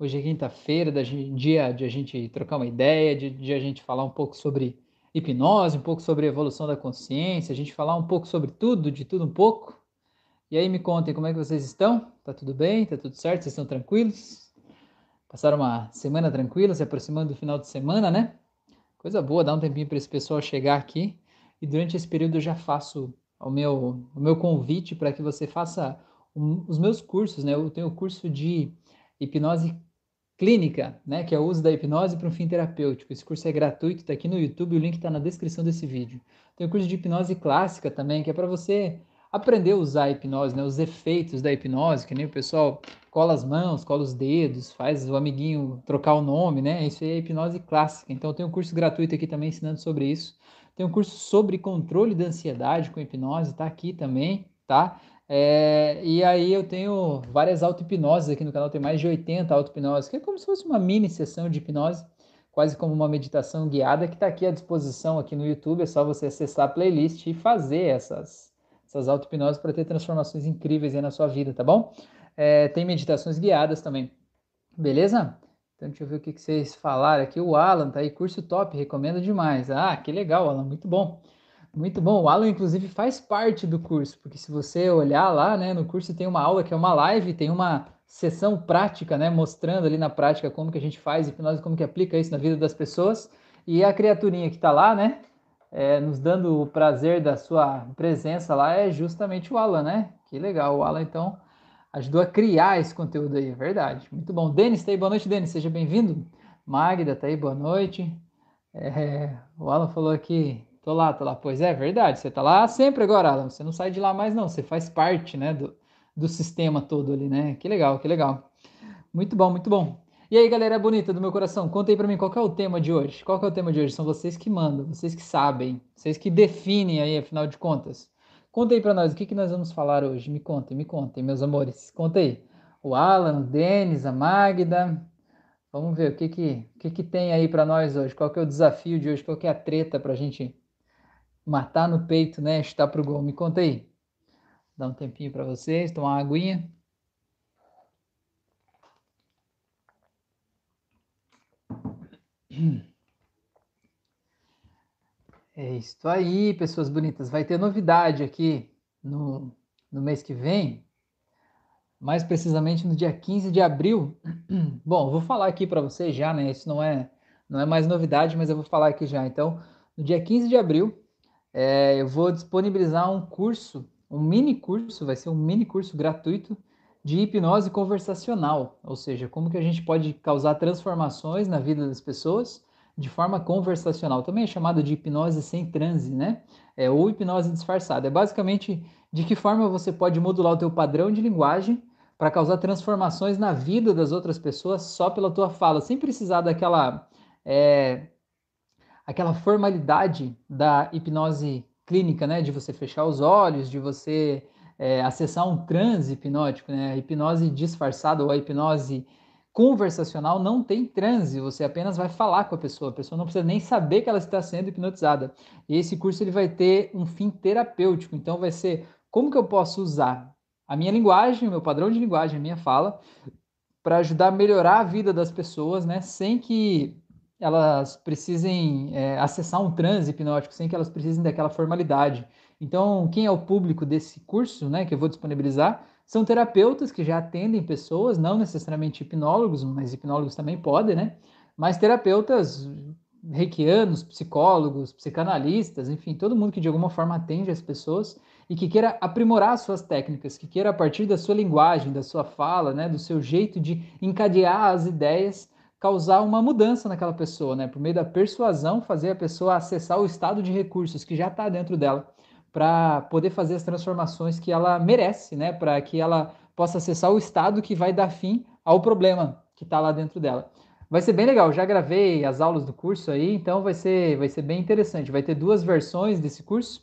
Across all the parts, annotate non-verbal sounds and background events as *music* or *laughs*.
Hoje é quinta-feira, dia de a gente trocar uma ideia, de, de a gente falar um pouco sobre hipnose, um pouco sobre evolução da consciência, a gente falar um pouco sobre tudo, de tudo um pouco. E aí me contem como é que vocês estão? Tá tudo bem? Tá tudo certo? Vocês estão tranquilos? Passaram uma semana tranquila, se aproximando do final de semana, né? Coisa boa, dá um tempinho para esse pessoal chegar aqui. E durante esse período eu já faço o meu, o meu convite para que você faça um, os meus cursos, né? Eu tenho o curso de hipnose clínica, né? Que é o uso da hipnose para um fim terapêutico. Esse curso é gratuito, está aqui no YouTube, o link está na descrição desse vídeo. Tem o curso de hipnose clássica também, que é para você aprender a usar a hipnose, né? Os efeitos da hipnose, que nem o pessoal cola as mãos, cola os dedos, faz o amiguinho trocar o nome, né? Isso é hipnose clássica. Então tem um curso gratuito aqui também ensinando sobre isso. Tem um curso sobre controle da ansiedade com hipnose, tá aqui também, tá? É, e aí eu tenho várias auto-hipnoses aqui no canal, tem mais de 80 auto-hipnoses, que é como se fosse uma mini sessão de hipnose, quase como uma meditação guiada, que está aqui à disposição aqui no YouTube, é só você acessar a playlist e fazer essas, essas auto-hipnoses para ter transformações incríveis aí na sua vida, tá bom? É, tem meditações guiadas também, beleza? Então, deixa eu ver o que, que vocês falaram aqui. O Alan tá aí, curso top, recomendo demais. Ah, que legal, Alan, muito bom. Muito bom. O Alan, inclusive, faz parte do curso, porque se você olhar lá, né, no curso tem uma aula que é uma live, tem uma sessão prática, né, mostrando ali na prática como que a gente faz hipnose, como que aplica isso na vida das pessoas. E a criaturinha que está lá, né, é, nos dando o prazer da sua presença lá é justamente o Alan, né? Que legal. O Alan, então, ajudou a criar esse conteúdo aí, é verdade. Muito bom. Denis, tá aí, boa noite, Denis, seja bem-vindo. Magda, tá aí, boa noite. É, o Alan falou aqui, tô lá, tô lá. Pois é, verdade, você tá lá sempre agora, Alan, você não sai de lá mais não, você faz parte, né, do, do sistema todo ali, né? Que legal, que legal. Muito bom, muito bom. E aí, galera bonita do meu coração, conta aí pra mim qual é o tema de hoje. Qual é o tema de hoje? São vocês que mandam, vocês que sabem, vocês que definem aí, afinal de contas. Conta aí para nós, o que, que nós vamos falar hoje? Me contem, me contem, meus amores. Conta aí. O Alan, o Denis, a Magda. Vamos ver o que que, o que, que tem aí para nós hoje. Qual que é o desafio de hoje? Qual que é a treta para a gente matar no peito, né? Chutar pro gol. Me conta aí. Dá um tempinho para vocês, tomar uma aguinha. É isso aí, pessoas bonitas. Vai ter novidade aqui no, no mês que vem, mais precisamente no dia 15 de abril. *clears throat* Bom, vou falar aqui para vocês já, né? Isso não é, não é mais novidade, mas eu vou falar aqui já. Então, no dia 15 de abril, é, eu vou disponibilizar um curso, um mini curso, vai ser um mini curso gratuito de hipnose conversacional, ou seja, como que a gente pode causar transformações na vida das pessoas de forma conversacional. Também é chamado de hipnose sem transe, né? É, ou hipnose disfarçada. É basicamente de que forma você pode modular o teu padrão de linguagem para causar transformações na vida das outras pessoas só pela tua fala, sem precisar daquela é, aquela formalidade da hipnose clínica, né? De você fechar os olhos, de você é, acessar um transe hipnótico, né? A hipnose disfarçada ou a hipnose conversacional não tem transe, você apenas vai falar com a pessoa, a pessoa não precisa nem saber que ela está sendo hipnotizada. E esse curso ele vai ter um fim terapêutico, então vai ser como que eu posso usar a minha linguagem, o meu padrão de linguagem, a minha fala, para ajudar a melhorar a vida das pessoas, né, sem que elas precisem é, acessar um transe hipnótico, sem que elas precisem daquela formalidade. Então, quem é o público desse curso, né, que eu vou disponibilizar, são terapeutas que já atendem pessoas, não necessariamente hipnólogos, mas hipnólogos também podem, né? Mas terapeutas reikianos, psicólogos, psicanalistas, enfim, todo mundo que de alguma forma atende as pessoas e que queira aprimorar suas técnicas, que queira a partir da sua linguagem, da sua fala, né, do seu jeito de encadear as ideias, causar uma mudança naquela pessoa, né, por meio da persuasão, fazer a pessoa acessar o estado de recursos que já está dentro dela para poder fazer as transformações que ela merece, né? Para que ela possa acessar o estado que vai dar fim ao problema que está lá dentro dela. Vai ser bem legal, já gravei as aulas do curso aí, então vai ser, vai ser bem interessante. Vai ter duas versões desse curso.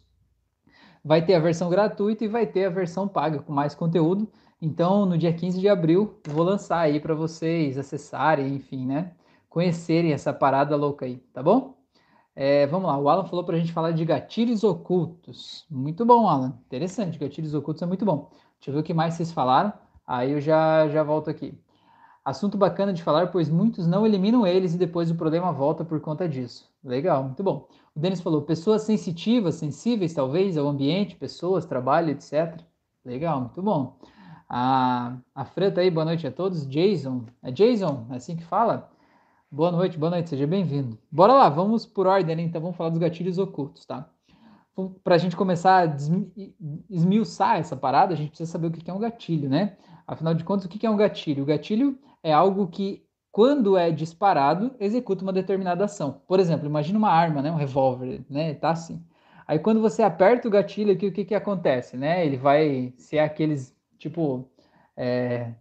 Vai ter a versão gratuita e vai ter a versão paga com mais conteúdo. Então, no dia 15 de abril, vou lançar aí para vocês acessarem, enfim, né? Conhecerem essa parada louca aí, tá bom? É, vamos lá, o Alan falou para a gente falar de gatilhos ocultos. Muito bom, Alan. Interessante, gatilhos ocultos é muito bom. Deixa eu ver o que mais vocês falaram. Aí eu já, já volto aqui. Assunto bacana de falar, pois muitos não eliminam eles e depois o problema volta por conta disso. Legal, muito bom. O Denis falou: pessoas sensitivas, sensíveis talvez ao ambiente, pessoas, trabalho, etc. Legal, muito bom. A, a Fran tá aí, boa noite a todos. Jason, é Jason, é assim que fala? Boa noite, boa noite, seja bem-vindo. Bora lá, vamos por ordem, então vamos falar dos gatilhos ocultos, tá? Para a gente começar a esmiuçar essa parada, a gente precisa saber o que é um gatilho, né? Afinal de contas, o que é um gatilho? O gatilho é algo que, quando é disparado, executa uma determinada ação. Por exemplo, imagina uma arma, né? Um revólver, né? Tá assim. Aí quando você aperta o gatilho aqui, o que, que acontece, né? Ele vai ser aqueles, tipo, é,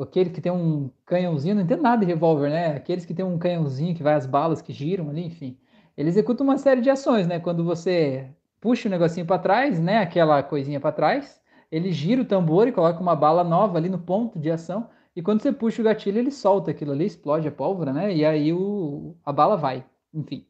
aquele que tem um canhãozinho, não entendo nada de revólver, né? Aqueles que tem um canhãozinho que vai as balas que giram ali, enfim. Ele executa uma série de ações, né? Quando você puxa o negocinho para trás, né? Aquela coisinha para trás, ele gira o tambor e coloca uma bala nova ali no ponto de ação. E quando você puxa o gatilho, ele solta aquilo ali, explode a pólvora, né? E aí o, a bala vai. Enfim.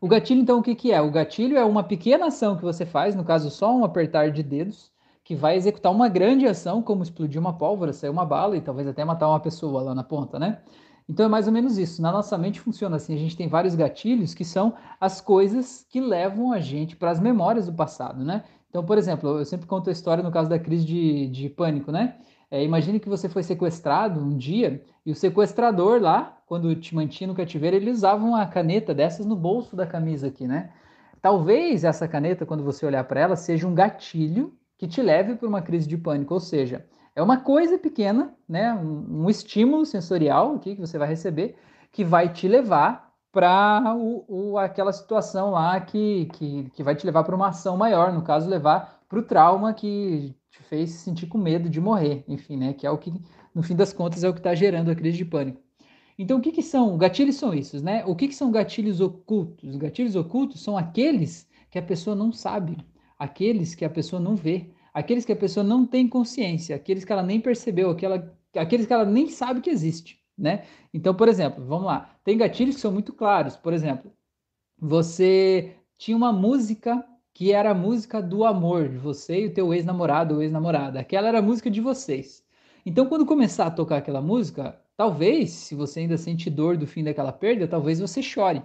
O gatilho, então, o que, que é? O gatilho é uma pequena ação que você faz, no caso, só um apertar de dedos, que vai executar uma grande ação, como explodir uma pólvora, sair uma bala e talvez até matar uma pessoa lá na ponta, né? Então é mais ou menos isso. Na nossa mente funciona assim: a gente tem vários gatilhos que são as coisas que levam a gente para as memórias do passado, né? Então, por exemplo, eu sempre conto a história no caso da crise de, de pânico, né? É, imagine que você foi sequestrado um dia e o sequestrador lá, quando te mantinha no cativeiro, ele usava uma caneta dessas no bolso da camisa aqui, né? Talvez essa caneta, quando você olhar para ela, seja um gatilho que te leve para uma crise de pânico, ou seja, é uma coisa pequena, né, um, um estímulo sensorial aqui que você vai receber, que vai te levar para aquela situação lá que, que, que vai te levar para uma ação maior, no caso, levar para o trauma que te fez se sentir com medo de morrer, enfim, né, que é o que, no fim das contas, é o que está gerando a crise de pânico. Então, o que, que são? Gatilhos são esses, né? O que, que são gatilhos ocultos? Gatilhos ocultos são aqueles que a pessoa não sabe, aqueles que a pessoa não vê, aqueles que a pessoa não tem consciência, aqueles que ela nem percebeu, aquela, aqueles que ela nem sabe que existe, né? Então, por exemplo, vamos lá, tem gatilhos que são muito claros. Por exemplo, você tinha uma música que era a música do amor de você e o teu ex-namorado ou ex-namorada. Aquela era a música de vocês. Então, quando começar a tocar aquela música, talvez, se você ainda sente dor do fim daquela perda, talvez você chore.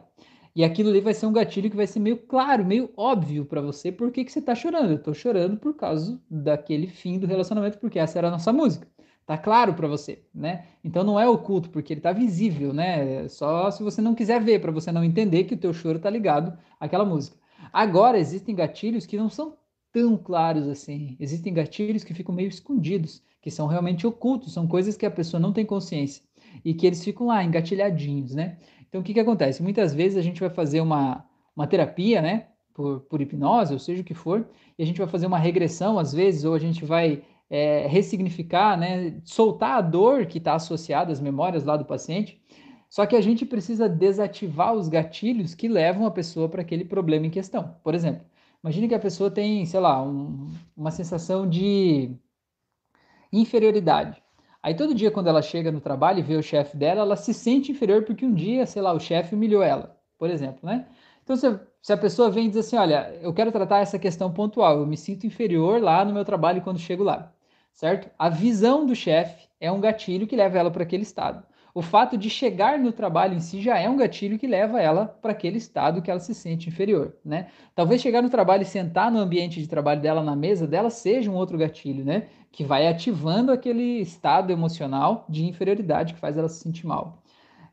E aquilo ali vai ser um gatilho que vai ser meio claro, meio óbvio para você por que, que você está chorando. Eu estou chorando por causa daquele fim do relacionamento, porque essa era a nossa música. Tá claro para você, né? Então não é oculto, porque ele tá visível, né? Só se você não quiser ver, para você não entender que o teu choro tá ligado àquela música. Agora existem gatilhos que não são tão claros assim. Existem gatilhos que ficam meio escondidos, que são realmente ocultos, são coisas que a pessoa não tem consciência e que eles ficam lá engatilhadinhos, né? Então, o que, que acontece? Muitas vezes a gente vai fazer uma, uma terapia, né? Por, por hipnose, ou seja o que for, e a gente vai fazer uma regressão, às vezes, ou a gente vai é, ressignificar, né? Soltar a dor que está associada às memórias lá do paciente. Só que a gente precisa desativar os gatilhos que levam a pessoa para aquele problema em questão. Por exemplo, imagine que a pessoa tem, sei lá, um, uma sensação de inferioridade. Aí todo dia quando ela chega no trabalho e vê o chefe dela, ela se sente inferior porque um dia, sei lá, o chefe humilhou ela, por exemplo, né? Então se, se a pessoa vem e diz assim, olha, eu quero tratar essa questão pontual, eu me sinto inferior lá no meu trabalho quando chego lá, certo? A visão do chefe é um gatilho que leva ela para aquele estado o fato de chegar no trabalho em si já é um gatilho que leva ela para aquele estado que ela se sente inferior, né? Talvez chegar no trabalho e sentar no ambiente de trabalho dela na mesa dela seja um outro gatilho, né? Que vai ativando aquele estado emocional de inferioridade que faz ela se sentir mal.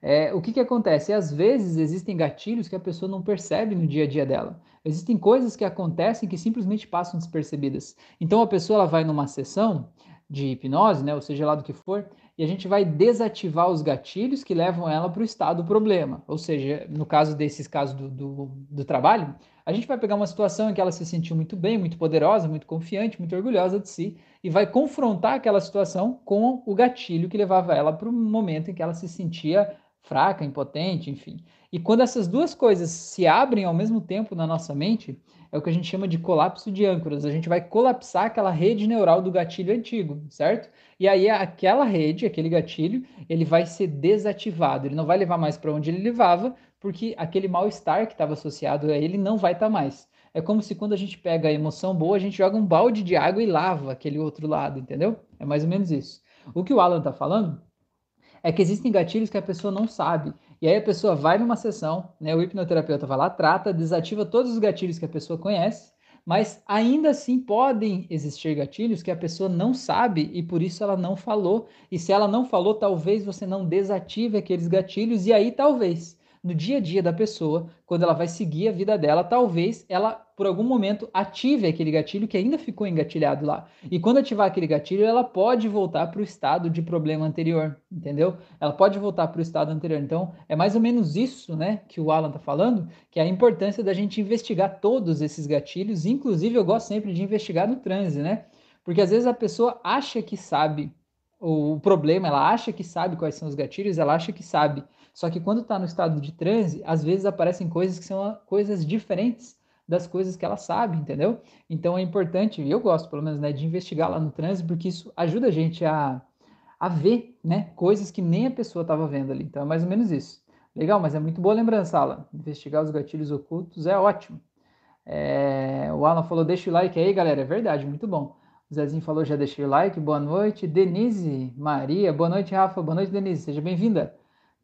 É, o que, que acontece? Às vezes existem gatilhos que a pessoa não percebe no dia a dia dela. Existem coisas que acontecem que simplesmente passam despercebidas. Então a pessoa ela vai numa sessão de hipnose, né, ou seja lá do que for, e a gente vai desativar os gatilhos que levam ela para o estado do problema. Ou seja, no caso desses casos do, do, do, trabalho, a gente vai pegar uma situação em que ela se sentiu muito bem, muito poderosa, muito confiante, muito orgulhosa de si, e vai confrontar aquela situação com o gatilho que levava ela para o momento em que ela se sentia fraca, impotente, enfim. E quando essas duas coisas se abrem ao mesmo tempo na nossa mente, é o que a gente chama de colapso de âncoras. A gente vai colapsar aquela rede neural do gatilho antigo, certo? E aí aquela rede, aquele gatilho, ele vai ser desativado. Ele não vai levar mais para onde ele levava, porque aquele mal-estar que estava associado a ele não vai estar tá mais. É como se quando a gente pega a emoção boa, a gente joga um balde de água e lava aquele outro lado, entendeu? É mais ou menos isso. O que o Alan está falando É que existem gatilhos que a pessoa não sabe. E aí a pessoa vai numa sessão, né? O hipnoterapeuta vai lá, trata, desativa todos os gatilhos que a pessoa conhece, mas ainda assim podem existir gatilhos que a pessoa não sabe e por isso ela não falou. E se ela não falou, talvez você não desative aqueles gatilhos e aí talvez no dia a dia da pessoa, quando ela vai seguir a vida dela, talvez ela, por algum momento, ative aquele gatilho que ainda ficou engatilhado lá. E quando ativar aquele gatilho, ela pode voltar para o estado de problema anterior, entendeu? Ela pode voltar para o estado anterior. Então, é mais ou menos isso, né, que o Alan está falando, que é a importância da gente investigar todos esses gatilhos. Inclusive, eu gosto sempre de investigar no transe, né? Porque às vezes a pessoa acha que sabe o problema, ela acha que sabe quais são os gatilhos, ela acha que sabe. Só que quando está no estado de transe, às vezes aparecem coisas que são coisas diferentes das coisas que ela sabe, entendeu? Então é importante, eu gosto pelo menos, né, de investigar lá no transe, porque isso ajuda a gente a, a ver, né, coisas que nem a pessoa estava vendo ali. Então é mais ou menos isso. Legal, mas é muito boa lembrança, Alan. Investigar os gatilhos ocultos é ótimo. É, o Alan falou, deixa o like aí, galera. É verdade, muito bom. O Zezinho falou, já deixei o like. Boa noite. Denise Maria, boa noite, Rafa. Boa noite, Denise. Seja bem-vinda.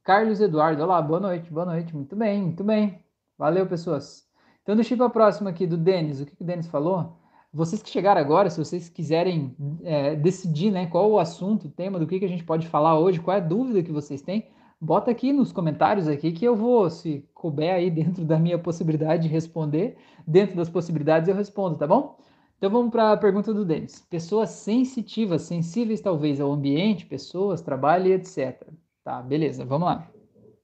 Carlos Eduardo, olá, boa noite, boa noite, muito bem, muito bem. Valeu, pessoas. Então, deixa para a próxima aqui do Denis. O que, que o Denis falou? Vocês que chegaram agora, se vocês quiserem é, decidir né, qual o assunto, o tema, do que, que a gente pode falar hoje, qual é a dúvida que vocês têm, bota aqui nos comentários aqui que eu vou, se couber aí dentro da minha possibilidade de responder, dentro das possibilidades eu respondo, tá bom? Então vamos para a pergunta do Denis. Pessoas sensitivas, sensíveis talvez ao ambiente, pessoas, trabalho e etc. Tá, beleza, vamos lá.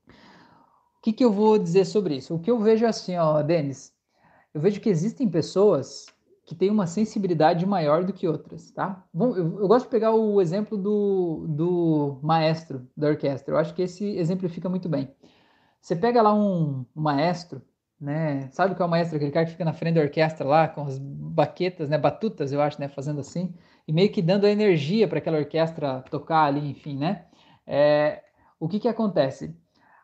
O que, que eu vou dizer sobre isso? O que eu vejo assim, ó, Denis, eu vejo que existem pessoas que têm uma sensibilidade maior do que outras, tá? Bom, eu, eu, gosto de pegar o exemplo do, do maestro da orquestra. Eu acho que esse exemplifica muito bem. Você pega lá um, maestro, né? Sabe qual é o maestro? Aquele cara que fica na frente da orquestra lá, com as baquetas, né? Batutas, eu acho, né? Fazendo assim, e meio que dando energia para aquela orquestra tocar ali, enfim, né? É, o que, que acontece?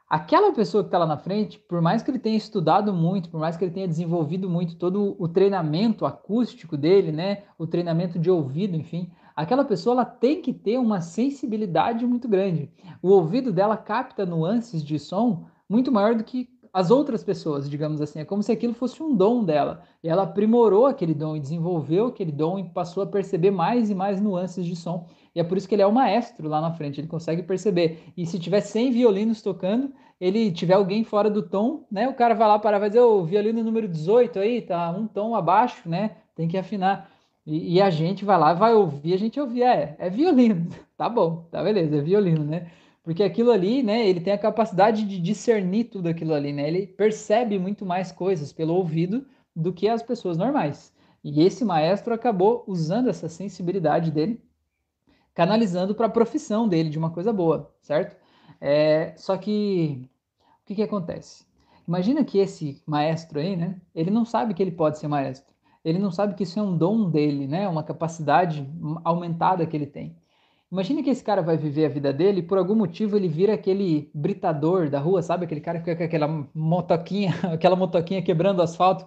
Aquela pessoa que está lá na frente, por mais que ele tenha estudado muito, por mais que ele tenha desenvolvido muito todo o treinamento acústico dele, né, o treinamento de ouvido, enfim, aquela pessoa ela tem que ter uma sensibilidade muito grande. O ouvido dela capta nuances de som muito maior do que as outras pessoas, digamos assim. É como se aquilo fosse um dom dela. E ela aprimorou aquele dom e desenvolveu aquele dom e passou a perceber mais e mais nuances de som. E é por isso que ele é o maestro lá na frente, ele consegue perceber. E se tiver 100 violinos tocando, ele tiver alguém fora do tom, né? O cara vai lá para vai dizer, o violino número 18 aí, tá um tom abaixo, né? Tem que afinar. E, e, a gente vai lá, vai ouvir, a gente ouvir, é, é violino. *laughs* Tá bom, tá beleza, é violino, né? Porque aquilo ali, né, ele tem a capacidade de discernir tudo aquilo ali, né? Ele percebe muito mais coisas pelo ouvido do que as pessoas normais. E esse maestro acabou usando essa sensibilidade dele canalizando para a profissão dele de uma coisa boa, certo? É, só que o que, que acontece? Imagina que esse maestro aí, né? Ele não sabe que ele pode ser maestro. Ele não sabe que isso é um dom dele, né? Uma capacidade aumentada que ele tem. Imagina que esse cara vai viver a vida dele e por algum motivo ele vira aquele britador da rua, sabe? Aquele cara que fica com aquela motoquinha, *laughs* aquela motoquinha quebrando asfalto.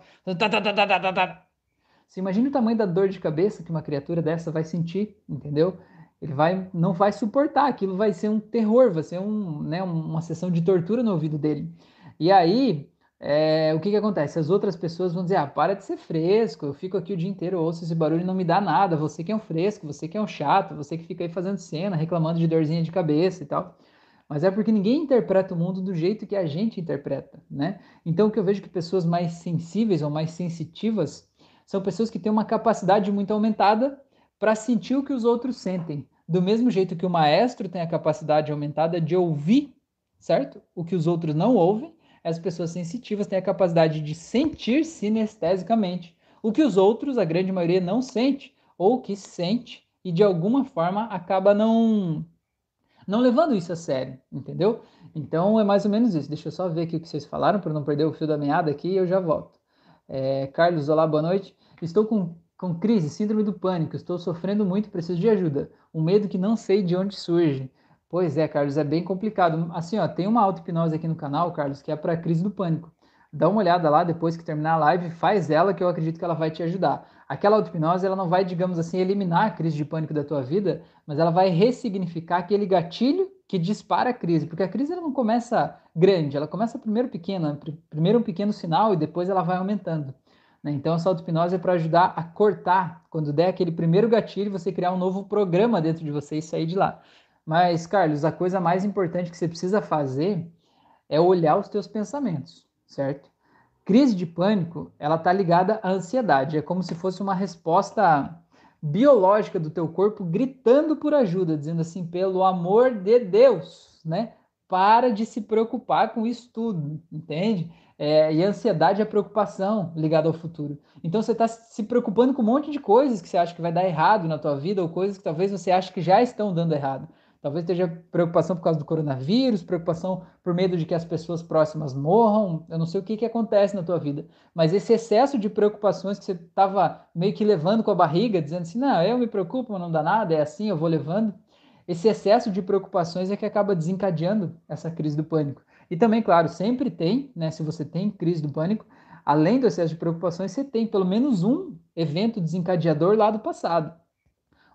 Você imagina o tamanho da dor de cabeça que uma criatura dessa vai sentir, entendeu? Ele vai não vai suportar, aquilo vai ser um terror, vai ser um, né, uma sessão de tortura no ouvido dele. E aí, é, o que, que acontece? As outras pessoas vão dizer: ah, para de ser fresco, eu fico aqui o dia inteiro, ouço esse barulho e não me dá nada. Você que é um fresco, você que é um chato, você que fica aí fazendo cena, reclamando de dorzinha de cabeça e tal. Mas é porque ninguém interpreta o mundo do jeito que a gente interpreta, né? Então, o que eu vejo que pessoas mais sensíveis ou mais sensitivas são pessoas que têm uma capacidade muito aumentada para sentir o que os outros sentem. Do mesmo jeito que o maestro tem a capacidade aumentada de ouvir, certo? O que os outros não ouvem, as pessoas sensitivas têm a capacidade de sentir sinestesicamente o que os outros, a grande maioria, não sente, ou que sente e de alguma forma acaba não não levando isso a sério, entendeu? Então é mais ou menos isso. Deixa eu só ver aqui o que vocês falaram para não perder o fio da meada aqui e eu já volto. É, Carlos, olá, boa noite. Estou com com crise, síndrome do pânico, estou sofrendo muito, preciso de ajuda. Um medo que não sei de onde surge. Pois é, Carlos, é bem complicado. Assim, ó, tem uma auto-hipnose aqui no canal, Carlos, que é para crise do pânico. Dá uma olhada lá depois que terminar a live, faz ela que eu acredito que ela vai te ajudar. aquela auto-hipnose ela não vai, digamos assim, eliminar a crise de pânico da tua vida, mas ela vai ressignificar aquele gatilho que dispara a crise, porque a crise ela não começa grande, ela começa primeiro pequena, primeiro um pequeno sinal e depois ela vai aumentando. Né? Então, essa auto-hipnose é para ajudar a cortar, quando der aquele primeiro gatilho, você criar um novo programa dentro de você e sair de lá. Mas, Carlos, a coisa mais importante que você precisa fazer é olhar os teus pensamentos, certo? Crise de pânico, ela está ligada à ansiedade. É como se fosse uma resposta biológica do teu corpo gritando por ajuda, dizendo assim, pelo amor de Deus, né? Para de se preocupar com isso tudo, entende? É, e a ansiedade é a preocupação ligada ao futuro. Então você está se preocupando com um monte de coisas que você acha que vai dar errado na tua vida ou coisas que talvez você ache que já estão dando errado. Talvez esteja preocupação por causa do coronavírus, preocupação por medo de que as pessoas próximas morram. Eu não sei o que, que acontece na tua vida, mas esse excesso de preocupações que você estava meio que levando com a barriga, dizendo assim: não, eu me preocupo, não dá nada, é assim, eu vou levando. Esse excesso de preocupações é que acaba desencadeando essa crise do pânico. E também, claro, sempre tem, né? Se você tem crise do pânico, além do excesso de preocupações, você tem pelo menos um evento desencadeador lá do passado.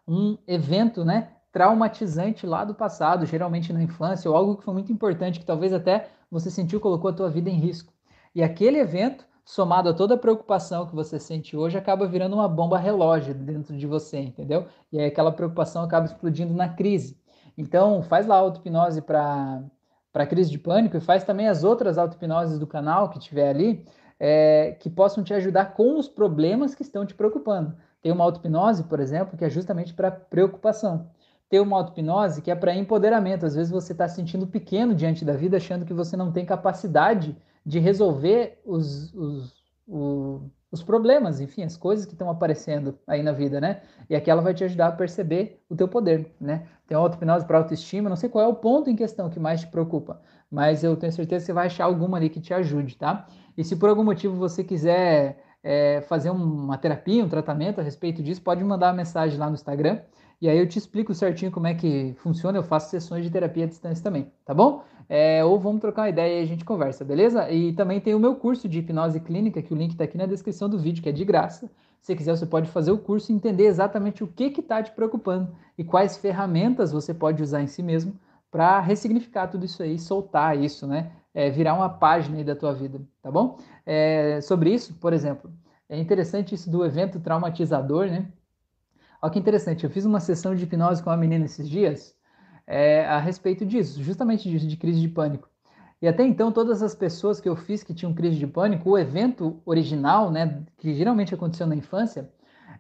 Um evento, né? traumatizante lá do passado, geralmente na infância, ou algo que foi muito importante, que talvez até você sentiu colocou a tua vida em risco. E aquele evento, somado a toda a preocupação que você sente hoje, acaba virando uma bomba relógio dentro de você, entendeu? E aí aquela preocupação acaba explodindo na crise. Então, faz lá a auto-hipnose para para crise de pânico e faz também as outras auto-hipnoses do canal que tiver ali, é, que possam te ajudar com os problemas que estão te preocupando. Tem uma auto-hipnose, por exemplo, que é justamente para preocupação ter uma auto-hipnose que é para empoderamento. Às vezes você está se sentindo pequeno diante da vida, achando que você não tem capacidade de resolver os, os, os, os problemas, enfim, as coisas que estão aparecendo aí na vida, né? E aqui ela vai te ajudar a perceber o teu poder, né? Tem auto-hipnose para autoestima, não sei qual é o ponto em questão que mais te preocupa, mas eu tenho certeza que você vai achar alguma ali que te ajude, tá? E se por algum motivo você quiser é, fazer uma terapia, um tratamento a respeito disso, pode mandar uma mensagem lá no Instagram, e aí eu te explico certinho como é que funciona. Eu faço sessões de terapia à distância também, tá bom? É, ou vamos trocar uma ideia e a gente conversa, beleza? E também tem o meu curso de hipnose clínica, que o link está aqui na descrição do vídeo, que é de graça. Se quiser, você pode fazer o curso e entender exatamente o que está te preocupando e quais ferramentas você pode usar em si mesmo para ressignificar tudo isso aí, soltar isso, né? É, virar uma página aí da tua vida, tá bom? É, sobre isso, por exemplo, é interessante isso do evento traumatizador, né? Olha que interessante, eu fiz uma sessão de hipnose com uma menina esses dias é, a respeito disso, justamente disso, de crise de pânico. E até então, todas as pessoas que eu fiz que tinham crise de pânico, o evento original, né, que geralmente aconteceu na infância,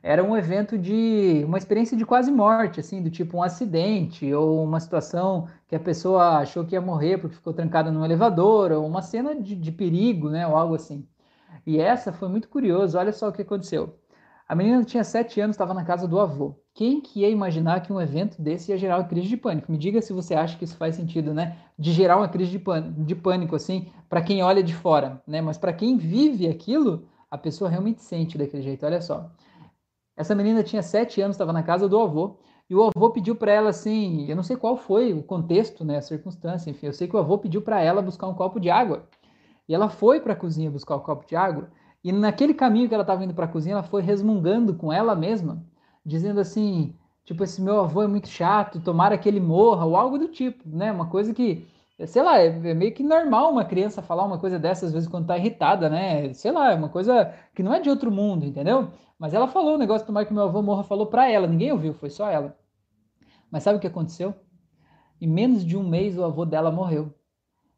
era um evento de uma experiência de quase morte, assim, do tipo um acidente ou uma situação que a pessoa achou que ia morrer porque ficou trancada no elevador, ou uma cena de, de perigo, né, ou algo assim. E essa foi muito curioso. Olha só o que aconteceu. A menina tinha sete anos, estava na casa do avô. Quem que ia imaginar que um evento desse ia gerar uma crise de pânico? Me diga se você acha que isso faz sentido, né? De gerar uma crise de pânico, de pânico assim, para quem olha de fora, né? Mas para quem vive aquilo, a pessoa realmente sente daquele jeito. Olha só. Essa menina tinha sete anos, estava na casa do avô, e o avô pediu para ela assim, eu não sei qual foi o contexto, né, a circunstância, enfim, eu sei que o avô pediu para ela buscar um copo de água. E ela foi para a cozinha buscar o copo de água, e naquele caminho que ela estava indo para a cozinha, ela foi resmungando com ela mesma, dizendo assim, tipo, esse meu avô é muito chato, tomara que ele morra, ou algo do tipo, né? Uma coisa que, sei lá, é, é meio que normal uma criança falar uma coisa dessas, às vezes, quando está irritada, né? Sei lá, é uma coisa que não é de outro mundo, entendeu? Mas ela falou o negócio, tomara que meu avô morra, falou para ela, ninguém ouviu, foi só ela. Mas sabe o que aconteceu? Em menos de um mês, o avô dela morreu.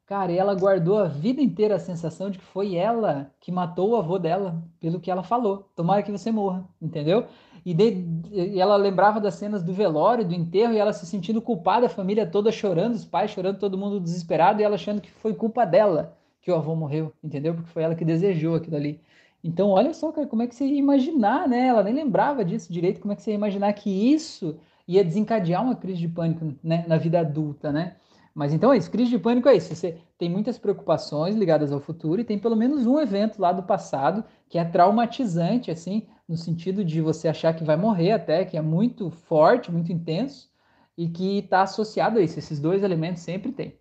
Cara, e ela guardou a vida inteira a sensação de que foi ela que matou o avô dela, pelo que ela falou. Tomara que você morra, entendeu? E, de, e ela lembrava das cenas do velório, do enterro, e ela se sentindo culpada, a família toda chorando, os pais chorando, todo mundo desesperado, e ela achando que foi culpa dela que o avô morreu, entendeu? Porque foi ela que desejou aquilo ali. Então, olha só, cara, como é que você ia imaginar, né? Ela nem lembrava disso direito, como é que você ia imaginar que isso ia desencadear uma crise de pânico né, na vida adulta, né? Mas então é isso, crise de pânico é isso. Você tem muitas preocupações ligadas ao futuro e tem pelo menos um evento lá do passado que é traumatizante, assim, no sentido de você achar que vai morrer até, que é muito forte, muito intenso e que está associado a isso. Esses dois elementos sempre tem.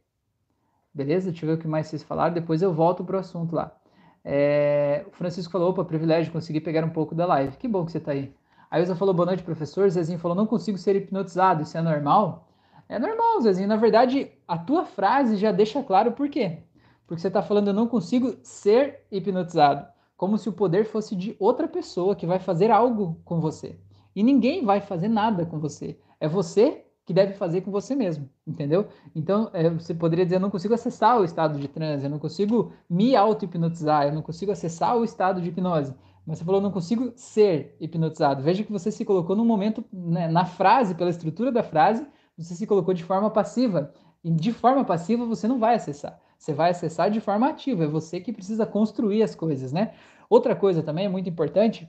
Beleza? Deixa eu ver o que mais vocês falaram, depois eu volto para o assunto lá. É, o Francisco falou, opa, privilégio, consegui pegar um pouco da live. Que bom que você está aí. A Ilza falou, boa noite, professor. Zezinho falou, não consigo ser hipnotizado, isso é normal? É normal, Zezinho. Na verdade, a tua frase já deixa claro por quê. Porque você está falando, eu não consigo ser hipnotizado. Como se o poder fosse de outra pessoa que vai fazer algo com você. E ninguém vai fazer nada com você. É você que deve fazer com você mesmo, entendeu? Então, é, você poderia dizer, eu não consigo acessar o estado de transe, eu não consigo me auto-hipnotizar, eu não consigo acessar o estado de hipnose. Mas você falou, eu não consigo ser hipnotizado. Veja que você se colocou num momento, né, na frase, pela estrutura da frase, você se colocou de forma passiva. E de forma passiva você não vai acessar. Você vai acessar de forma ativa. É você que precisa construir as coisas, né? Outra coisa também é muito importante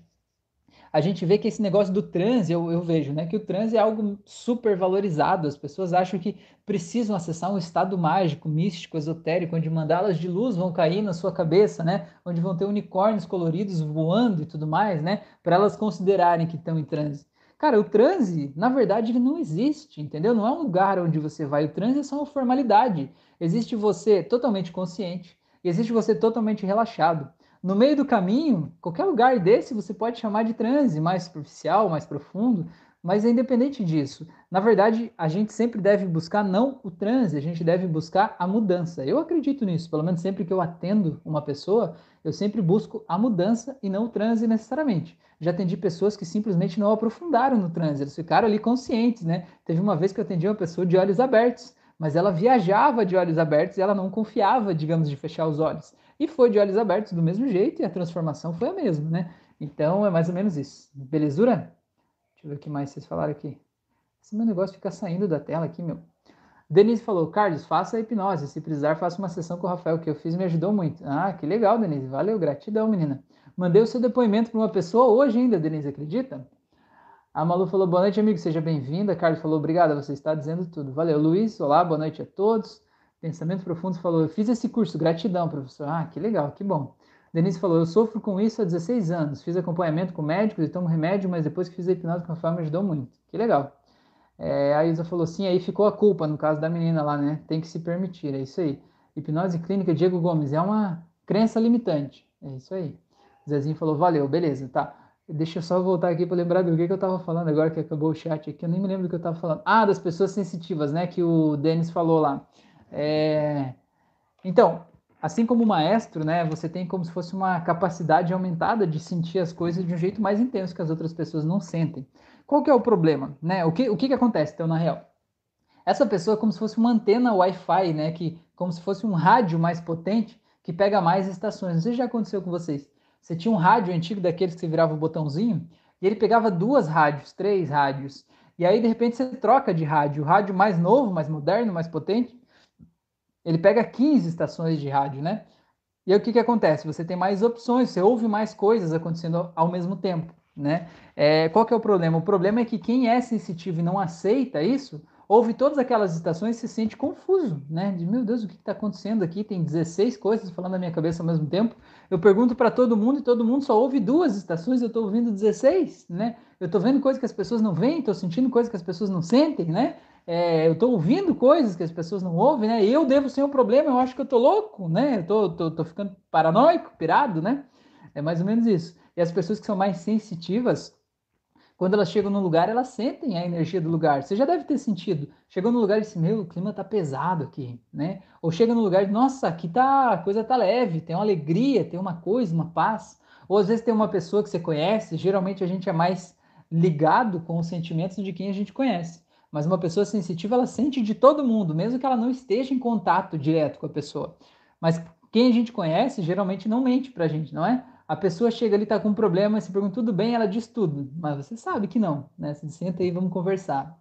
a gente vê que esse negócio do transe, eu, eu, vejo, né, que o transe é algo super valorizado. As pessoas acham que precisam acessar um estado mágico, místico, esotérico, onde mandalas de luz vão cair na sua cabeça, né, onde vão ter unicórnios coloridos voando e tudo mais, né, para elas considerarem que estão em transe. Cara, o transe, na verdade, ele não existe, entendeu? Não é um lugar onde você vai. O transe é só uma formalidade. Existe você totalmente consciente e existe você totalmente relaxado. No meio do caminho, qualquer lugar desse você pode chamar de transe, mais superficial, mais profundo, mas é independente disso. Na verdade, a gente sempre deve buscar não o transe, a gente deve buscar a mudança. Eu acredito nisso, pelo menos sempre que eu atendo uma pessoa, eu sempre busco a mudança e não o transe necessariamente. Já atendi pessoas que simplesmente não aprofundaram no transe, eles ficaram ali conscientes, né? Teve uma vez que eu atendi uma pessoa de olhos abertos, mas ela viajava de olhos abertos e ela não confiava, digamos, de fechar os olhos. E foi de olhos abertos do mesmo jeito e a transformação foi a mesma, né? Então é mais ou menos isso. Belezura? Deixa eu ver o que mais vocês falaram aqui. Esse meu negócio fica saindo da tela aqui, meu. Denise falou, Carlos, faça a hipnose. Se precisar, faça uma sessão com o Rafael, que eu fiz e me ajudou muito. Ah, que legal, Denise. Valeu, gratidão, menina. Mandei o seu depoimento para uma pessoa hoje ainda, Denise, acredita? A Malu falou, boa noite, amigo, seja bem-vinda. Carlos falou, obrigada, você está dizendo tudo. Valeu, Luiz, olá, boa noite a todos. Pensamento Profundo falou: Eu fiz esse curso, gratidão, professor. Ah, que legal, que bom. Denise falou: Eu sofro com isso há 16 anos. Fiz acompanhamento com médicos e tomo remédio, mas depois que fiz a hipnose com a me ajudou muito. Que legal. É, a Isa falou: Sim, aí ficou a culpa, no caso da menina lá, né? Tem que se permitir, é isso aí. Hipnose clínica, Diego Gomes, é uma crença limitante. É isso aí. Zezinho falou: Valeu, beleza, tá. Deixa eu só voltar aqui para lembrar do que, que eu estava falando agora que acabou o chat aqui. Eu nem me lembro do que eu estava falando. Ah, das pessoas sensitivas, né? Que o Denis falou lá. É... Então, assim como o maestro, né, você tem como se fosse uma capacidade aumentada de sentir as coisas de um jeito mais intenso que as outras pessoas não sentem. Qual que é o problema? Né? O, que, o que, que acontece, então, na real? Essa pessoa é como se fosse uma antena Wi-Fi, né, que, como se fosse um rádio mais potente que pega mais estações. Se já aconteceu com vocês. Você tinha um rádio antigo daqueles que você virava o botãozinho e ele pegava duas rádios, três rádios. E aí, de repente, você troca de rádio. O rádio mais novo, mais moderno, mais potente, ele pega 15 estações de rádio, né? E aí o que, que acontece? Você tem mais opções, você ouve mais coisas acontecendo ao mesmo tempo, né? É, qual que é o problema? O problema é que quem é sensitivo e não aceita isso, ouve todas aquelas estações e se sente confuso, né? De meu Deus, o que está acontecendo aqui? Tem 16 coisas falando na minha cabeça ao mesmo tempo. Eu pergunto para todo mundo e todo mundo só ouve duas estações, eu estou ouvindo 16, né? Eu estou vendo coisas que as pessoas não veem, estou sentindo coisas que as pessoas não sentem, né? é, eu estou ouvindo coisas que as pessoas não ouvem, né? Eu devo ser um problema, eu acho que eu estou louco, né? Eu tô, tô, tô ficando paranoico, pirado, né? É mais ou menos isso. E as pessoas que são mais sensitivas, quando elas chegam no lugar, elas sentem a energia do lugar. Você já deve ter sentido. Chegou no lugar e disse, meu, o clima tá pesado aqui, né? Ou chega no lugar e nossa, aqui tá, a coisa tá leve, tem uma alegria, tem uma coisa, uma paz. Ou às vezes tem uma pessoa que você conhece, geralmente a gente é mais ligado com os sentimentos de quem a gente conhece. Mas uma pessoa sensitiva, ela sente de todo mundo, mesmo que ela não esteja em contato direto com a pessoa. Mas quem a gente conhece, geralmente não mente pra gente, não é? A pessoa chega ali, tá com um problema, se pergunta tudo bem, ela diz tudo. Mas você sabe que não, né? Você senta aí, vamos conversar.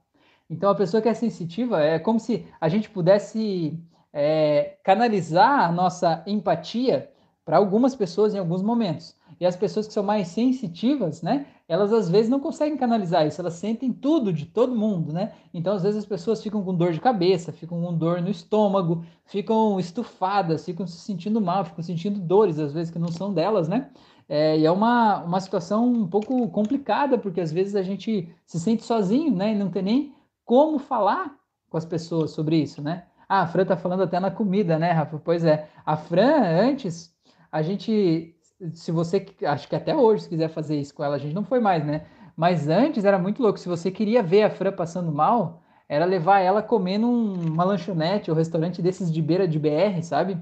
Então, a pessoa que é sensitiva é como se a gente pudesse é, canalizar a nossa empatia para algumas pessoas em alguns momentos. E as pessoas que são mais sensitivas, né? Elas às vezes não conseguem canalizar isso, elas sentem tudo de todo mundo, né? Então às vezes as pessoas ficam com dor de cabeça, ficam com dor no estômago, ficam estufadas, ficam se sentindo mal, ficam sentindo dores às vezes que não são delas, né? É, e é uma, uma situação um pouco complicada, porque às vezes a gente se sente sozinho, né? E não tem nem como falar com as pessoas sobre isso, né? Ah, a Fran tá falando até na comida, né, Rafa? Pois é. A Fran, antes, a gente, se você, acho que até hoje, se quiser fazer isso com ela, a gente não foi mais, né? Mas antes era muito louco. Se você queria ver a Fran passando mal, era levar ela comendo uma lanchonete ou restaurante desses de beira de BR, sabe?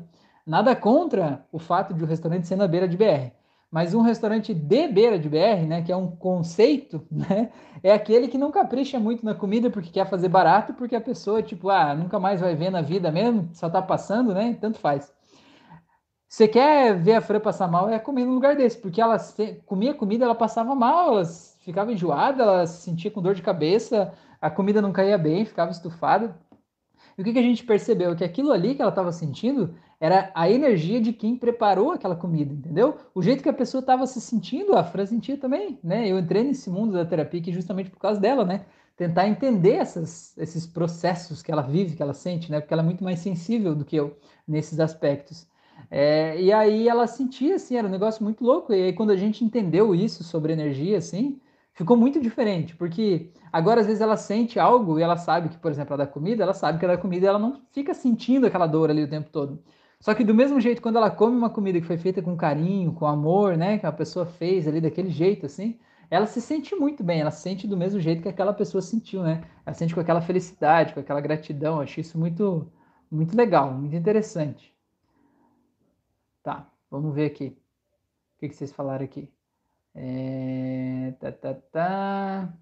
Nada contra o fato de o restaurante ser na beira de BR. Mas um restaurante de beira de BR, né, que é um conceito, *laughs* né, é aquele que não capricha muito na comida porque quer fazer barato, porque a pessoa, tipo, ah, nunca mais vai ver na vida mesmo, só tá passando, né, tanto faz. Você quer ver a Fran passar mal, é comer num lugar desse, porque ela comia comida, ela passava mal, ela ficava enjoada, ela se sentia com dor de cabeça, a comida não caía bem, ficava estufada. E o que, que a gente percebeu? Que aquilo ali que ela estava sentindo era a energia de quem preparou aquela comida, entendeu? O jeito que a pessoa estava se sentindo, a Fran sentia também, né? Eu entrei nesse mundo da terapia que justamente por causa dela, né? Tentar entender essas, esses processos que ela vive, que ela sente, né? Porque ela é muito mais sensível do que eu nesses aspectos. É, e aí ela sentia, assim, era um negócio muito louco. E aí quando a gente entendeu isso sobre energia, assim, ficou muito diferente, porque agora às vezes ela sente algo e ela sabe que, por exemplo, a da comida, ela sabe que a da comida ela não fica sentindo aquela dor ali o tempo todo. Só que do mesmo jeito, quando ela come uma comida que foi feita com carinho, com amor, né, que a pessoa fez ali daquele jeito assim, ela se sente muito bem, ela se sente do mesmo jeito que aquela pessoa sentiu, né? Ela sente com aquela felicidade, com aquela gratidão. Eu achei isso muito muito legal, muito interessante. Tá, vamos ver aqui. O que, que vocês falaram aqui? É... Tá, tá, tá.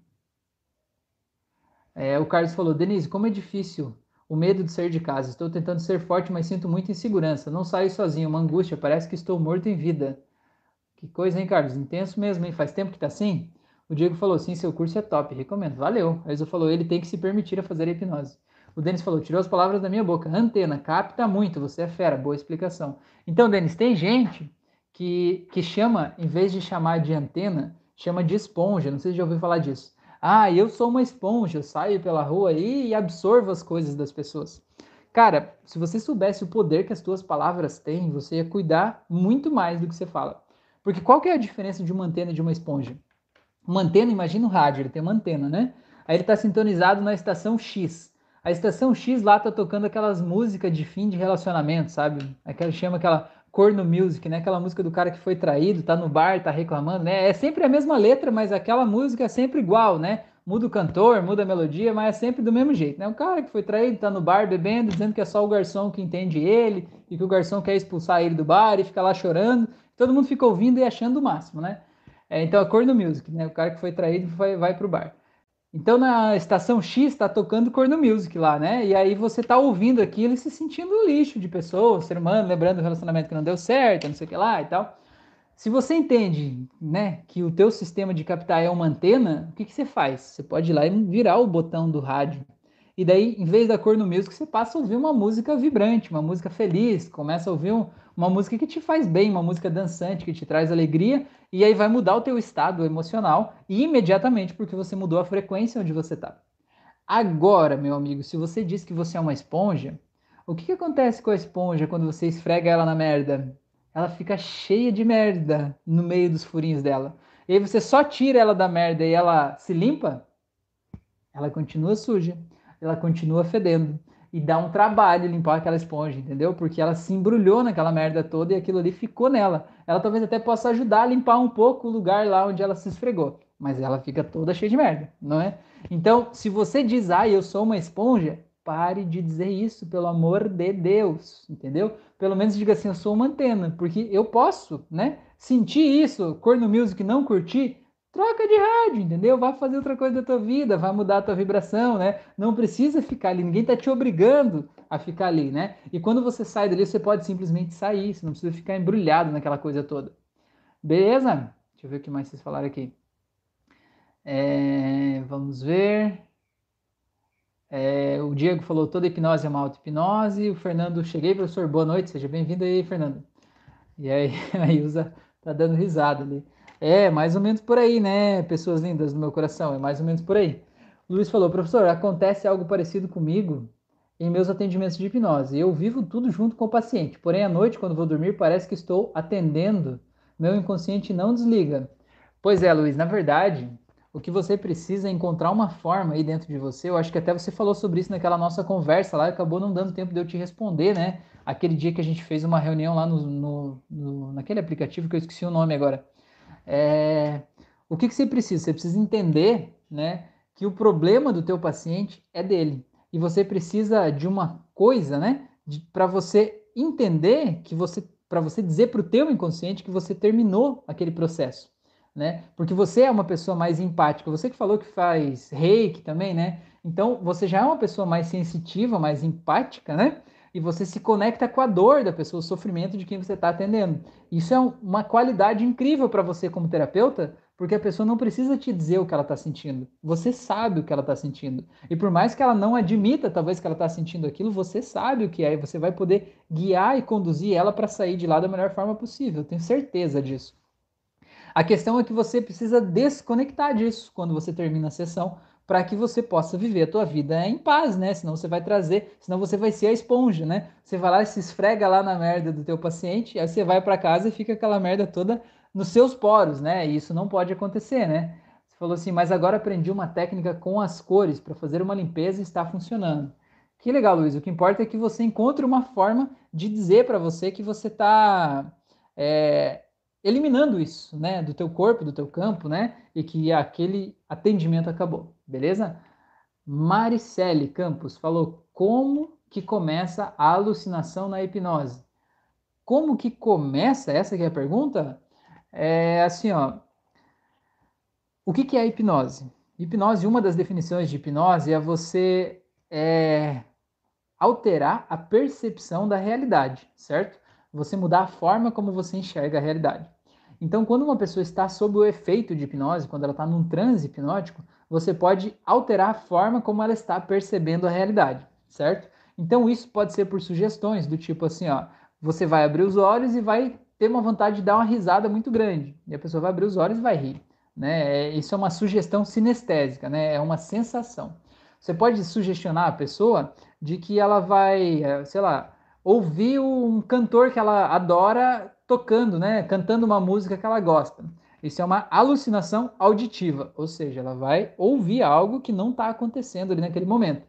É, o Carlos falou, Denise, como é difícil o medo de sair de casa. Estou tentando ser forte, mas sinto muita insegurança. Não saio sozinho, uma angústia, parece que estou morto em vida. Que coisa, hein, Carlos? Intenso mesmo, hein? Faz tempo que tá assim? O Diego falou, sim, seu curso é top, recomendo. Valeu. A Isa falou, ele tem que se permitir a fazer a hipnose. O Denis falou, tirou as palavras da minha boca. Antena, capta muito, você é fera. Boa explicação. Então, Denis, tem gente que, que chama, em vez de chamar de antena, chama de esponja. Não sei se já ouviu falar disso. Ah, eu sou uma esponja, eu saio pela rua aí e absorvo as coisas das pessoas. Cara, se você soubesse o poder que as tuas palavras têm, você ia cuidar muito mais do que você fala. Porque qual que é a diferença de uma antena e de uma esponja? Uma antena, imagina o rádio, ele tem uma antena, né? Aí ele está sintonizado na estação X. A estação X lá tá tocando aquelas músicas de fim de relacionamento, sabe? Aquela chama aquela corno music, né? Aquela música do cara que foi traído, tá no bar, tá reclamando, né? É sempre a mesma letra, mas aquela música é sempre igual, né? Muda o cantor, muda a melodia, mas é sempre do mesmo jeito, né? O cara que foi traído, tá no bar bebendo, dizendo que é só o garçom que entende ele e que o garçom quer expulsar ele do bar e fica lá chorando. Todo mundo fica ouvindo e achando o máximo, né? É, então, a corno music, né? O cara que foi traído vai, vai pro bar. Então na estação X está tocando Corno Music lá, né? E aí você tá ouvindo aquilo e se sentindo lixo de pessoa, ser humano, lembrando o relacionamento que não deu certo, não sei o que lá e tal. Se você entende, né, que o teu sistema de captar é uma antena, o que, que você faz? Você pode ir lá e virar o botão do rádio. E daí, em vez da cor no music, você passa a ouvir uma música vibrante, uma música feliz, começa a ouvir um, uma música que te faz bem, uma música dançante, que te traz alegria, e aí vai mudar o teu estado emocional imediatamente porque você mudou a frequência onde você está. Agora, meu amigo, se você diz que você é uma esponja, o que, que acontece com a esponja quando você esfrega ela na merda? Ela fica cheia de merda no meio dos furinhos dela. E aí você só tira ela da merda e ela se limpa, ela continua suja, ela continua fedendo e dá um trabalho limpar aquela esponja, entendeu? Porque ela se embrulhou naquela merda toda e aquilo ali ficou nela. Ela talvez até possa ajudar a limpar um pouco o lugar lá onde ela se esfregou, mas ela fica toda cheia de merda, não é? Então, se você diz, ah, eu sou uma esponja, pare de dizer isso, pelo amor de Deus, entendeu? Pelo menos diga assim, eu sou uma antena, porque eu posso, né? Sentir isso, corno music não curtir, troca de rádio, entendeu? Vai fazer outra coisa da tua vida, vai mudar a tua vibração, né? Não precisa ficar ali, ninguém tá te obrigando a ficar ali, né? E quando você sai dali, você pode simplesmente sair, você não precisa ficar embrulhado naquela coisa toda. Beleza? Deixa eu ver o que mais vocês falaram aqui. É, vamos ver. É, o Diego falou toda hipnose é uma auto-hipnose. O Fernando, cheguei, professor, boa noite, seja bem-vindo aí, Fernando. E aí, *laughs* a Ilza tá dando risada ali. É, mais ou menos por aí, né, pessoas lindas do meu coração, é mais ou menos por aí. Luiz falou, professor, acontece algo parecido comigo em meus atendimentos de hipnose. Eu vivo tudo junto com o paciente, porém à noite, quando vou dormir, parece que estou atendendo, meu inconsciente não desliga. Pois é, Luiz, na verdade, O que você precisa é encontrar uma forma aí dentro de você. Eu acho que até você falou sobre isso naquela nossa conversa lá, acabou não dando tempo de eu te responder, né? Aquele dia que a gente fez uma reunião lá no, no, no naquele aplicativo que eu esqueci o nome agora. É, o que, que você precisa? Você precisa entender, né, que o problema do teu paciente é dele. E você precisa de uma coisa, né, para você entender que você, para você dizer para o teu inconsciente que você terminou aquele processo né? Porque você é uma pessoa mais empática. Você que falou que faz reiki também, né? Então você já é uma pessoa mais sensitiva, mais empática, né? E você se conecta com a dor da pessoa, o sofrimento de quem você está atendendo. Isso é uma qualidade incrível para você como terapeuta, porque a pessoa não precisa te dizer o que ela está sentindo. Você sabe o que ela está sentindo. E por mais que ela não admita, talvez, que ela está sentindo aquilo, você sabe o que é. E você vai poder guiar e conduzir ela para sair de lá da melhor forma possível. Eu tenho certeza disso. A questão é que você precisa desconectar disso quando você termina a sessão para que você possa viver a tua vida em paz, né? Senão você vai trazer, senão você vai ser a esponja, né? Você vai lá e se esfrega lá na merda do teu paciente, aí você vai para casa e fica aquela merda toda nos seus poros, né? E isso não pode acontecer, né? Você falou assim, mas agora aprendi uma técnica com as cores para fazer uma limpeza e está funcionando. Que legal, Luiz. O que importa é que você encontre uma forma de dizer para você que você está é, eliminando isso, né, do teu corpo, do teu campo, né, e que aquele atendimento acabou, beleza? Maricele Campos falou como que começa a alucinação na hipnose. Como que começa? Essa que é a pergunta? É assim, ó. O que, que é a hipnose? Hipnose, uma das definições de hipnose é você é, alterar a percepção da realidade, certo? Você mudar a forma como você enxerga a realidade. Então, quando uma pessoa está sob o efeito de hipnose, quando ela está num transe hipnótico, você pode alterar a forma como ela está percebendo a realidade, certo? Então, isso pode ser por sugestões do tipo assim, ó, você vai abrir os olhos e vai ter uma vontade de dar uma risada muito grande. E a pessoa vai abrir os olhos e vai rir. Né? É, isso é uma sugestão sinestésica, né? é uma sensação. Você pode sugestionar a pessoa de que ela vai, é, sei lá, ouvir um cantor que ela adora tocando, né, cantando uma música que ela gosta. Isso é uma alucinação auditiva, ou seja, ela vai ouvir algo que não está acontecendo ali naquele momento.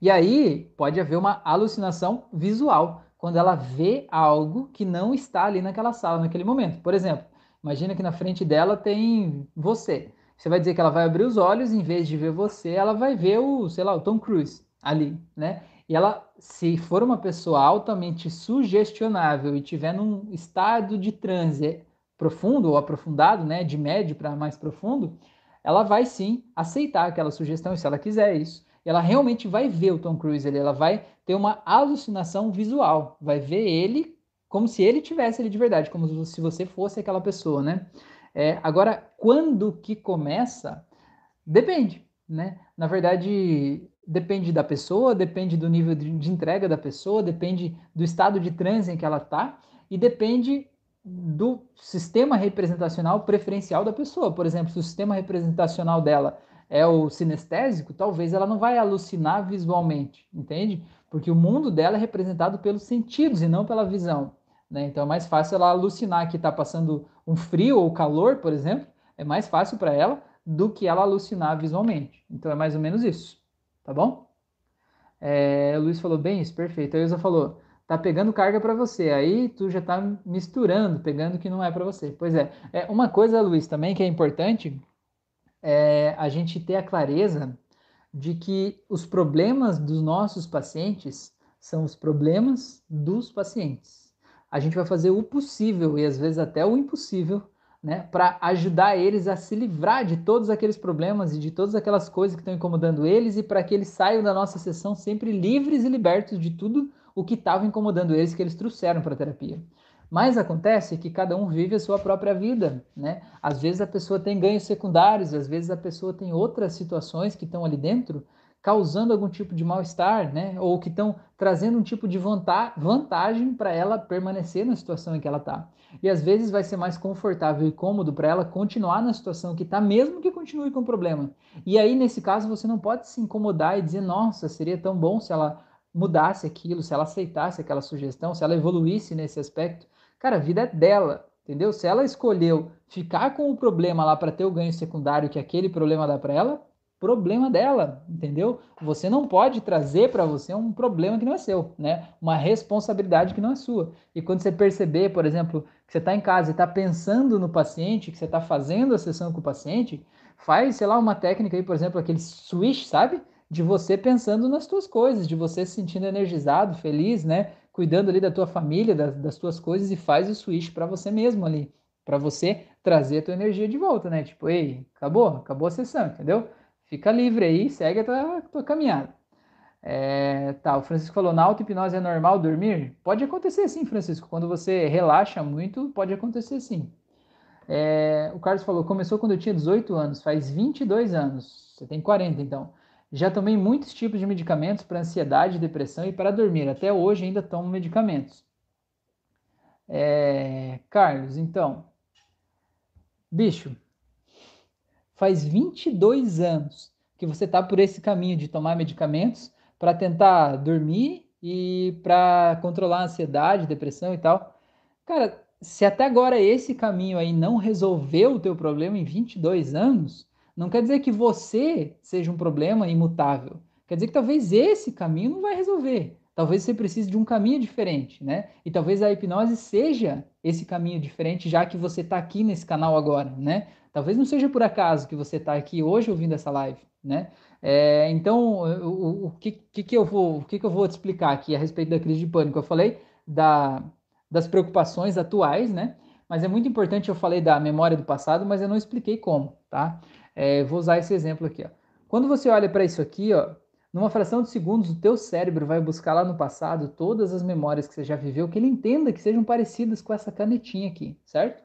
E aí pode haver uma alucinação visual, quando ela vê algo que não está ali naquela sala naquele momento. Por exemplo, imagina que na frente dela tem você. Você vai dizer que ela vai abrir os olhos, em vez de ver você, ela vai ver o, sei lá, o Tom Cruise ali, né? E ela, se for uma pessoa altamente sugestionável e tiver num estado de transe profundo ou aprofundado, né, de médio para mais profundo, ela vai sim aceitar aquela sugestão, se ela quiser isso. Ela realmente vai ver o Tom Cruise ali, ela vai ter uma alucinação visual, vai ver ele como se ele tivesse ali de verdade, como se você fosse aquela pessoa, né? É, agora, quando que começa? Depende, né? Na verdade, depende da pessoa, depende do nível de, entrega da pessoa, depende do estado de transe em que ela está e depende do sistema representacional preferencial da pessoa. Por exemplo, se o sistema representacional dela é o sinestésico, talvez ela não vai alucinar visualmente, entende? Porque o mundo dela é representado pelos sentidos e não pela visão. Né? Então é mais fácil ela alucinar que está passando um frio ou calor, por exemplo, é mais fácil para ela do que ela alucinar visualmente. Então é mais ou menos isso tá bom? É, o Luiz falou, bem isso, perfeito. A Ilza falou, tá pegando carga para você, aí tu já tá misturando, pegando que não é para você. Pois é, é, uma coisa, Luiz, também que é importante, é a gente ter a clareza de que os problemas dos nossos pacientes são os problemas dos pacientes. A gente vai fazer o possível e às vezes até o impossível né, para ajudar eles a se livrar de todos aqueles problemas e de todas aquelas coisas que estão incomodando eles e para que eles saiam da nossa sessão sempre livres e libertos de tudo o que estava incomodando eles que eles trouxeram para a terapia. Mas acontece que cada um vive a sua própria vida, né? Às vezes a pessoa tem ganhos secundários, às vezes a pessoa tem outras situações que estão ali dentro causando algum tipo de mal-estar, né? Ou que estão trazendo um tipo de vantagem para ela permanecer na situação em que ela está. E às vezes vai ser mais confortável e cômodo para ela continuar na situação que está, mesmo que continue com o problema. E aí, nesse caso, você não pode se incomodar e dizer, nossa, seria tão bom se ela mudasse aquilo, se ela aceitasse aquela sugestão, se ela evoluísse nesse aspecto. Cara, a vida é dela. entendeu? Se ela escolheu ficar com o problema lá para ter o ganho secundário que aquele problema dá para ela, problema dela, entendeu? Você não pode trazer para você um problema que não é seu, né? Uma responsabilidade que não é sua. E quando você perceber, por exemplo, que você está em casa e está pensando no paciente, que você está fazendo a sessão com o paciente, faz, sei lá, uma técnica aí, por exemplo, aquele switch, sabe? De você pensando nas tuas coisas, de você se sentindo energizado, feliz, né? Cuidando ali da tua família, das, das tuas coisas e faz o switch para você mesmo ali, para você trazer a tua energia de volta, né? Tipo, ei, acabou, acabou a sessão, entendeu? Fica livre aí, segue a tua, tua caminhada. É, tá, o Francisco falou, na auto-hipnose é normal dormir? Pode acontecer sim, Francisco. Quando você relaxa muito, pode acontecer sim. É, o Carlos falou, começou quando eu tinha 18 anos, faz 22 anos. Você tem 40, então. Já tomei muitos tipos de medicamentos para ansiedade, depressão e para dormir. Até hoje ainda tomo medicamentos. É, Carlos, então. Bicho, faz 22 anos que você está por esse caminho de tomar medicamentos para tentar dormir e para controlar a ansiedade, depressão e tal. Cara, se até agora esse caminho aí não resolveu o teu problema em 22 anos, não quer dizer que você seja um problema imutável. Quer dizer que talvez esse caminho não vai resolver. Talvez você precise de um caminho diferente, né? E talvez a hipnose seja esse caminho diferente, já que você está aqui nesse canal agora, né? Talvez não seja por acaso que você está aqui hoje ouvindo essa live, né? É, então, o, o, que, que, que, eu vou, o que, que eu vou te explicar aqui a respeito da crise de pânico? Eu falei da, das preocupações atuais, né? Mas é muito importante, eu falei da memória do passado, mas eu não expliquei como, tá? É, vou usar esse exemplo aqui, ó. Quando você olha para isso aqui, ó, numa fração de segundos, o teu cérebro vai buscar lá no passado todas as memórias que você já viveu, que ele entenda que sejam parecidas com essa canetinha aqui, certo?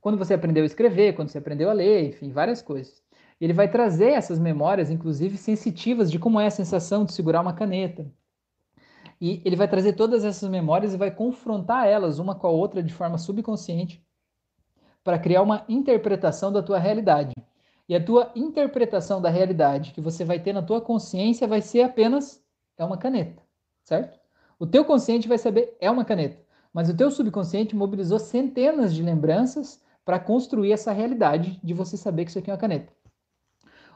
Quando você aprendeu a escrever, quando você aprendeu a ler, enfim, várias coisas. Ele vai trazer essas memórias, inclusive sensitivas, de como é a sensação de segurar uma caneta. E ele vai trazer todas essas memórias e vai confrontar elas uma com a outra de forma subconsciente para criar uma interpretação da tua realidade. E a tua interpretação da realidade que você vai ter na tua consciência vai ser apenas é uma caneta, certo? O teu consciente vai saber é uma caneta, mas o teu subconsciente mobilizou centenas de lembranças para construir essa realidade de você saber que isso aqui é uma caneta.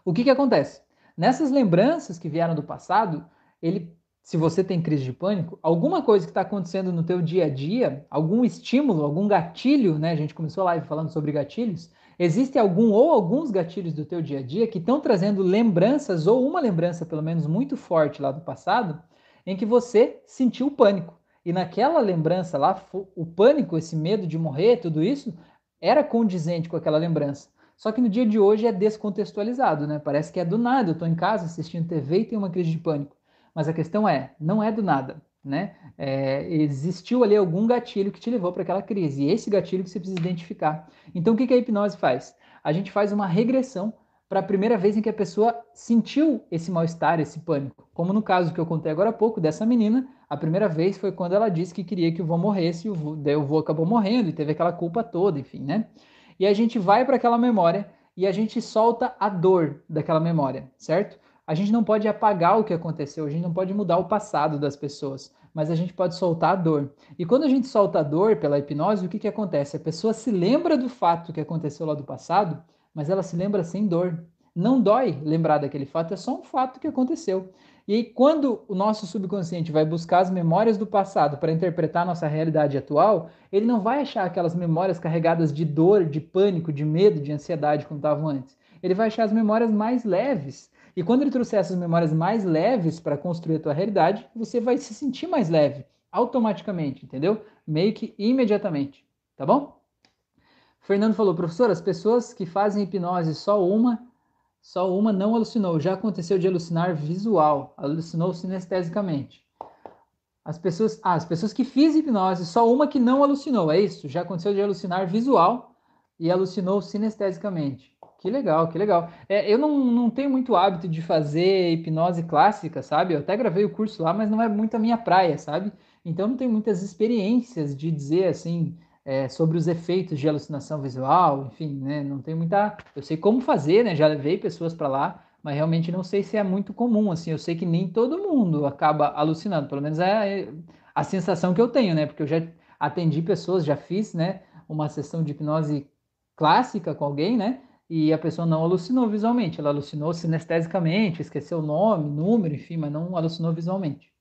O que, que acontece? Nessas lembranças que vieram do passado, ele, se você tem crise de pânico, alguma coisa que está acontecendo no teu dia a dia, algum estímulo, algum gatilho, né? A gente começou a live falando sobre gatilhos. Existe algum ou alguns gatilhos do teu dia a dia que estão trazendo lembranças ou uma lembrança pelo menos muito forte lá do passado, em que você sentiu pânico. E naquela lembrança lá, o pânico, esse medo de morrer, tudo isso, era condizente com aquela lembrança. Só que no dia de hoje é descontextualizado, né? Parece que é do nada. Eu estou em casa assistindo TV e tenho uma crise de pânico. Mas a questão é, não é do nada, né? É, existiu ali algum gatilho que te levou para aquela crise. E esse gatilho que você precisa identificar. Então, o que, que a hipnose faz? A gente faz uma regressão para a primeira vez em que a pessoa sentiu esse mal-estar, esse pânico. Como no caso que eu contei agora há pouco dessa menina, a primeira vez foi quando ela disse que queria que o vô morresse, e o vô, daí o acabou morrendo e teve aquela culpa toda, enfim, né? E a gente vai para aquela memória e a gente solta a dor daquela memória, certo? A gente não pode apagar o que aconteceu, a gente não pode mudar o passado das pessoas, mas a gente pode soltar a dor. E quando a gente solta a dor pela hipnose, o que, que acontece? A pessoa se lembra do fato que aconteceu lá do passado, mas ela se lembra sem dor. Não dói lembrar daquele fato, é só um fato que aconteceu. E aí, quando o nosso subconsciente vai buscar as memórias do passado para interpretar nossa realidade atual, ele não vai achar aquelas memórias carregadas de dor, de pânico, de medo, de ansiedade, como estavam antes. Ele vai achar as memórias mais leves. E quando ele trouxer essas memórias mais leves para construir a tua realidade, você vai se sentir mais leve, automaticamente, entendeu? Meio que imediatamente, tá bom? Fernando falou, professor, as pessoas que fazem hipnose só uma só uma não alucinou. Já aconteceu de alucinar visual, alucinou sinestesicamente. As pessoas, ah, as pessoas que fiz hipnose, só uma que não alucinou, é isso? Já aconteceu de alucinar visual e alucinou sinestesicamente. Que legal, que legal. É, eu não, não tenho muito hábito de fazer hipnose clássica, sabe? Eu até gravei o curso lá, mas não é muito a minha praia, sabe? Então não tenho muitas experiências de dizer assim, é, sobre os efeitos de alucinação visual, enfim, né? Não tem muita. Eu sei como fazer, né? Já levei pessoas para lá, mas realmente não sei se é muito comum, assim. Eu sei que nem todo mundo acaba alucinando, pelo menos é a sensação que eu tenho, né? Porque eu já atendi pessoas, já fiz, né? uma sessão de hipnose clássica com alguém, né? E a pessoa não alucinou visualmente, ela alucinou sinestesicamente, esqueceu o nome, número, enfim, mas não alucinou visualmente.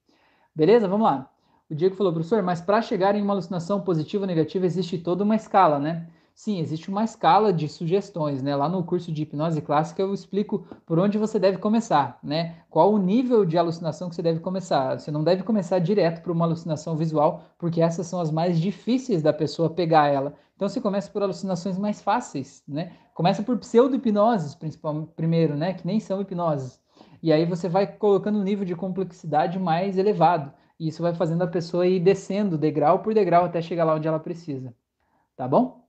Beleza? Vamos lá. O Diego falou, professor, mas para chegar em uma alucinação positiva ou negativa existe toda uma escala, né? Sim, existe uma escala de sugestões, né? Lá no curso de hipnose clássica eu explico por onde você deve começar, né? Qual o nível de alucinação que você deve começar. Você não deve começar direto por uma alucinação visual, porque essas são as mais difíceis da pessoa pegar ela. Então você começa por alucinações mais fáceis, né? Começa por pseudo-hipnoses, primeiro, né? Que nem são hipnoses. E aí você vai colocando um nível de complexidade mais elevado. E isso vai fazendo a pessoa ir descendo degrau por degrau até chegar lá onde ela precisa. Tá bom?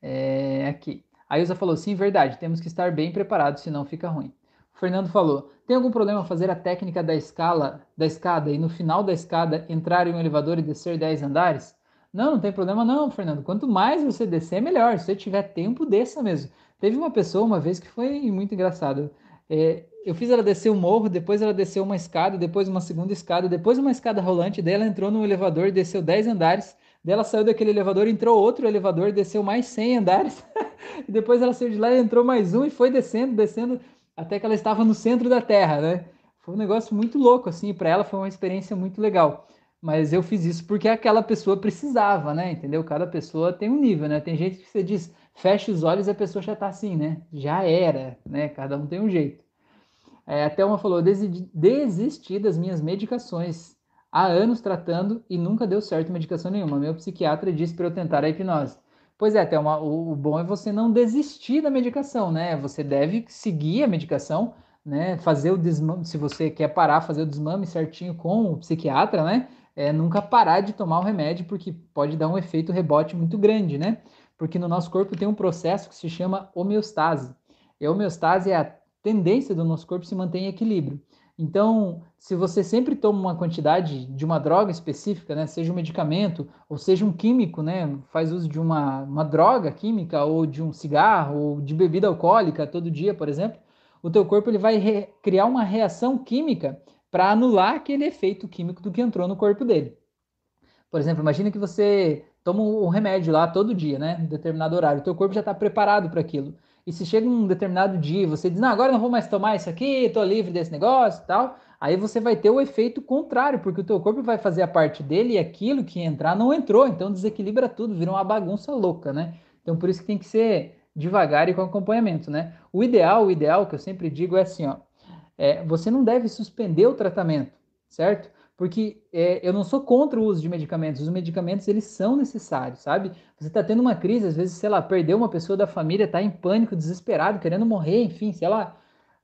É, aqui. A Ilza falou, sim, verdade, temos que estar bem preparados, senão fica ruim. O Fernando falou, tem algum problema fazer a técnica da escala, da escada e no final da escada entrar em um elevador e descer 10 andares? Não, não tem problema não, Fernando. Quanto mais você descer, melhor. Se você tiver tempo, desça mesmo. Teve uma pessoa uma vez que foi muito engraçado. É, eu fiz ela descer um morro, depois ela desceu uma escada, depois uma segunda escada, depois uma escada rolante, daí ela entrou no elevador desceu 10 andares Daí ela saiu daquele elevador, entrou outro elevador, desceu mais 100 andares. *laughs* e depois ela saiu de lá entrou mais um e foi descendo, descendo, até que ela estava no centro da Terra, né? Foi um negócio muito louco, assim, para ela foi uma experiência muito legal. Mas eu fiz isso porque aquela pessoa precisava, né? Entendeu? Cada pessoa tem um nível, né? Tem gente que você diz, fecha os olhos e a pessoa já tá assim, né? Já era, né? Cada um tem um jeito. É, até uma falou, desisti das minhas medicações há anos tratando e nunca deu certo medicação nenhuma. Meu psiquiatra disse para eu tentar a hipnose. Pois é, uma, o, o, bom é você não desistir da medicação, né? Você deve seguir a medicação, né? Fazer o desmame, se você quer parar, fazer o desmame certinho com o psiquiatra, né? É, nunca parar de tomar o remédio, porque pode dar um efeito rebote muito grande, né? Porque no nosso corpo tem um processo que se chama homeostase. E a homeostase é a tendência do nosso corpo se manter em equilíbrio. Então, se você sempre toma uma quantidade de uma droga específica, né, seja um medicamento ou seja um químico, né, faz uso de uma, uma droga química ou de um cigarro ou de bebida alcoólica todo dia, por exemplo, o teu corpo ele vai criar uma reação química para anular aquele efeito químico do que entrou no corpo dele. Por exemplo, imagine que você toma um remédio lá todo dia, né, em determinado horário, o teu corpo já está preparado para aquilo. E se chega um determinado dia você diz, não, agora não vou mais tomar isso aqui, estou livre desse negócio e tal, aí você vai ter o efeito contrário, porque o teu corpo vai fazer a parte dele e aquilo que entrar não entrou, então desequilibra tudo, vira uma bagunça louca, né? Então por isso que tem que ser devagar e com acompanhamento, né? O ideal, o ideal que eu sempre digo é assim, ó, é, você não deve suspender o tratamento, certo? Porque é, eu não sou contra o uso de medicamentos, os medicamentos eles são necessários, sabe? Você está tendo uma crise, às vezes, sei lá, perdeu uma pessoa da família, está em pânico, desesperado, querendo morrer, enfim, sei lá.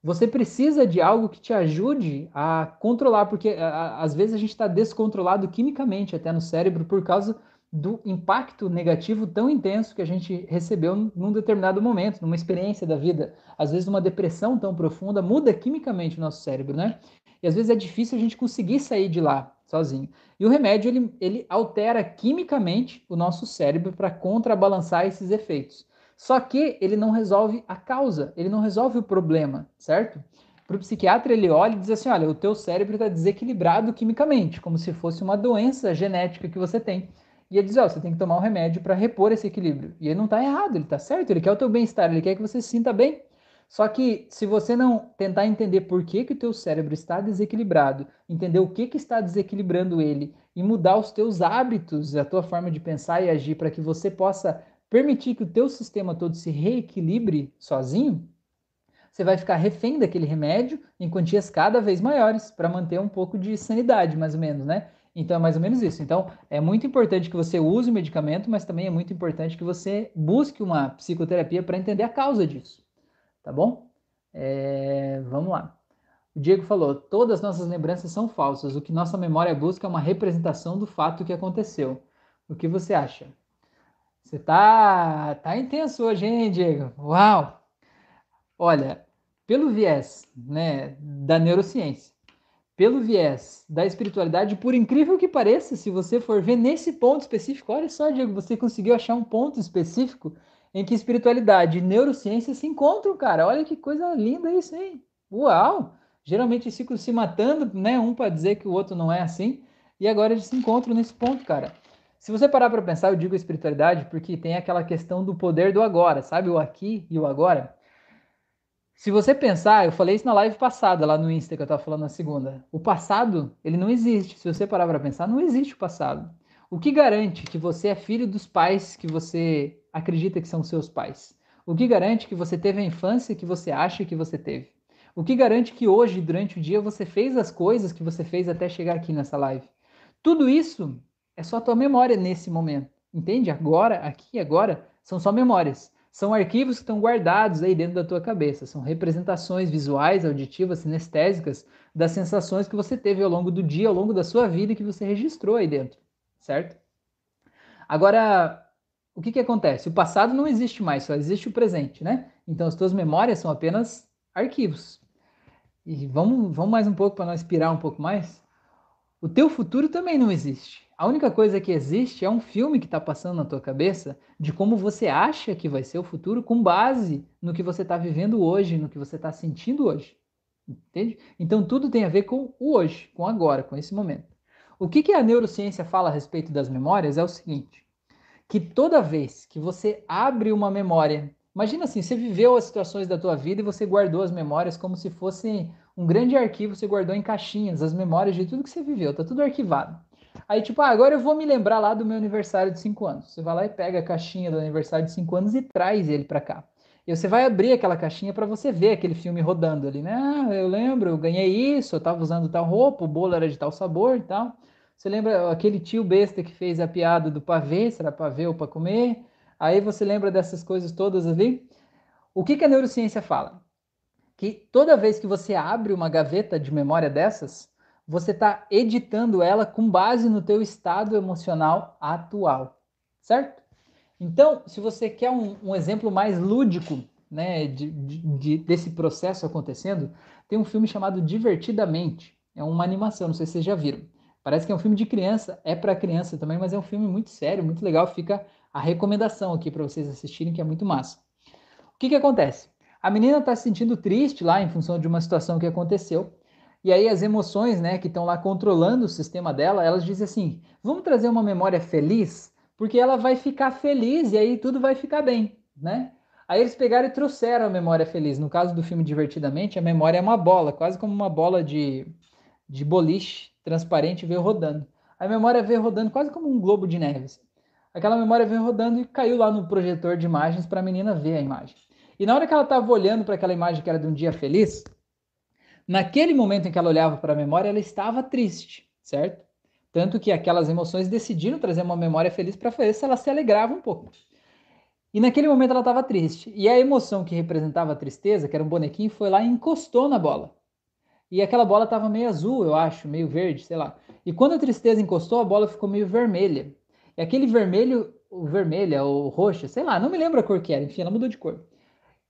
Você precisa de algo que te ajude a controlar, porque a, a, às vezes a gente está descontrolado quimicamente até no cérebro por causa do impacto negativo tão intenso que a gente recebeu num determinado momento, numa experiência da vida. Às vezes, uma depressão tão profunda muda quimicamente o nosso cérebro, né? E às vezes é difícil a gente conseguir sair de lá sozinho. E o remédio ele, ele altera quimicamente o nosso cérebro para contrabalançar esses efeitos. Só que ele não resolve a causa, ele não resolve o problema, certo? Para o psiquiatra, ele olha e diz assim: olha, o teu cérebro está desequilibrado quimicamente, como se fosse uma doença genética que você tem. E ele diz: ó, oh, você tem que tomar um remédio para repor esse equilíbrio. E ele não está errado, ele está certo, ele quer o teu bem-estar, ele quer que você se sinta bem. Só que se você não tentar entender por que, que o teu cérebro está desequilibrado, entender o que, que está desequilibrando ele e mudar os teus hábitos, a tua forma de pensar e agir para que você possa permitir que o teu sistema todo se reequilibre sozinho, você vai ficar refém daquele remédio em quantias cada vez maiores para manter um pouco de sanidade, mais ou menos, né? Então é mais ou menos isso. Então é muito importante que você use o medicamento, mas também é muito importante que você busque uma psicoterapia para entender a causa disso tá bom? É, vamos lá. O Diego falou: todas nossas lembranças são falsas. O que nossa memória busca é uma representação do fato que aconteceu. O que você acha? Você tá, tá intenso hoje, hein, Diego? Uau! Olha, pelo viés né, da neurociência, pelo viés da espiritualidade, por incrível que pareça, se você for ver nesse ponto específico, olha só, Diego, você conseguiu achar um ponto específico em que espiritualidade e neurociência se encontram, cara. Olha que coisa linda isso, hein? Uau! Geralmente eles ficam se matando, né? Um para dizer que o outro não é assim. E agora eles se encontram nesse ponto, cara. Se você parar para pensar, eu digo espiritualidade porque tem aquela questão do poder do agora, sabe? O aqui e o agora. Se você pensar, eu falei isso na live passada, lá no Insta, que eu estava falando na segunda. O passado, ele não existe. Se você parar para pensar, não existe o passado. O que garante que você é filho dos pais que você acredita que são seus pais? O que garante que você teve a infância que você acha que você teve? O que garante que hoje, durante o dia, você fez as coisas que você fez até chegar aqui nessa live? Tudo isso é só tua memória nesse momento. Entende? Agora, aqui agora, são só memórias. São arquivos que estão guardados aí dentro da tua cabeça. São representações visuais, auditivas, sinestésicas das sensações que você teve ao longo do dia, ao longo da sua vida que você registrou aí dentro, certo? Agora, o que que acontece? O passado não existe mais, só existe o presente, né? Então as tuas memórias são apenas arquivos. E vamos, vamos mais um pouco para nós inspirar um pouco mais. O teu futuro também não existe. A única coisa que existe é um filme que está passando na tua cabeça de como você acha que vai ser o futuro com base no que você está vivendo hoje, no que você está sentindo hoje. Entende? Então tudo tem a ver com o hoje, com agora, com esse momento. O que, que a neurociência fala a respeito das memórias é o seguinte: que toda vez que você abre uma memória, imagina assim, você viveu as situações da tua vida e você guardou as memórias como se fosse um grande arquivo, você guardou em caixinhas as memórias de tudo que você viveu, tá tudo arquivado. Aí, tipo, ah, agora eu vou me lembrar lá do meu aniversário de 5 anos. Você vai lá e pega a caixinha do aniversário de 5 anos e traz ele para cá. E você vai abrir aquela caixinha para você ver aquele filme rodando ali, né? Ah, eu lembro, eu ganhei isso, eu tava usando tal roupa, o bolo era de tal sabor e tal. Você lembra aquele tio besta que fez a piada do pavê, será pavê ou para comer? Aí você lembra dessas coisas todas ali? O que, que a neurociência fala? Que toda vez que você abre uma gaveta de memória dessas, você está editando ela com base no teu estado emocional atual, certo? Então, se você quer um, um exemplo mais lúdico né, de, de, de, desse processo acontecendo, tem um filme chamado Divertidamente. É uma animação, não sei se vocês já viram. Parece que é um filme de criança, é para criança também, mas é um filme muito sério, muito legal. Fica a recomendação aqui para vocês assistirem, que é muito massa. O que, que acontece? A menina está se sentindo triste lá em função de uma situação que aconteceu e aí as emoções, né, que estão lá controlando o sistema dela, elas dizem assim: "Vamos trazer uma memória feliz, porque ela vai ficar feliz e aí tudo vai ficar bem", né? Aí eles pegaram e trouxeram a memória feliz. No caso do filme Divertidamente, a memória é uma bola, quase como uma bola de, de boliche transparente veio rodando. A memória veio rodando quase como um globo de neve. Assim. Aquela memória veio rodando e caiu lá no projetor de imagens para a menina ver a imagem. E na hora que ela estava olhando para aquela imagem que era de um dia feliz, Naquele momento em que ela olhava para a memória, ela estava triste, certo? Tanto que aquelas emoções decidiram trazer uma memória feliz para ver se ela se alegrava um pouco. E naquele momento ela estava triste. E a emoção que representava a tristeza, que era um bonequinho, foi lá e encostou na bola. E aquela bola estava meio azul, eu acho, meio verde, sei lá. E quando a tristeza encostou, a bola ficou meio vermelha. E aquele vermelho, o vermelha ou roxa, sei lá, não me lembro a cor que era, enfim, ela mudou de cor.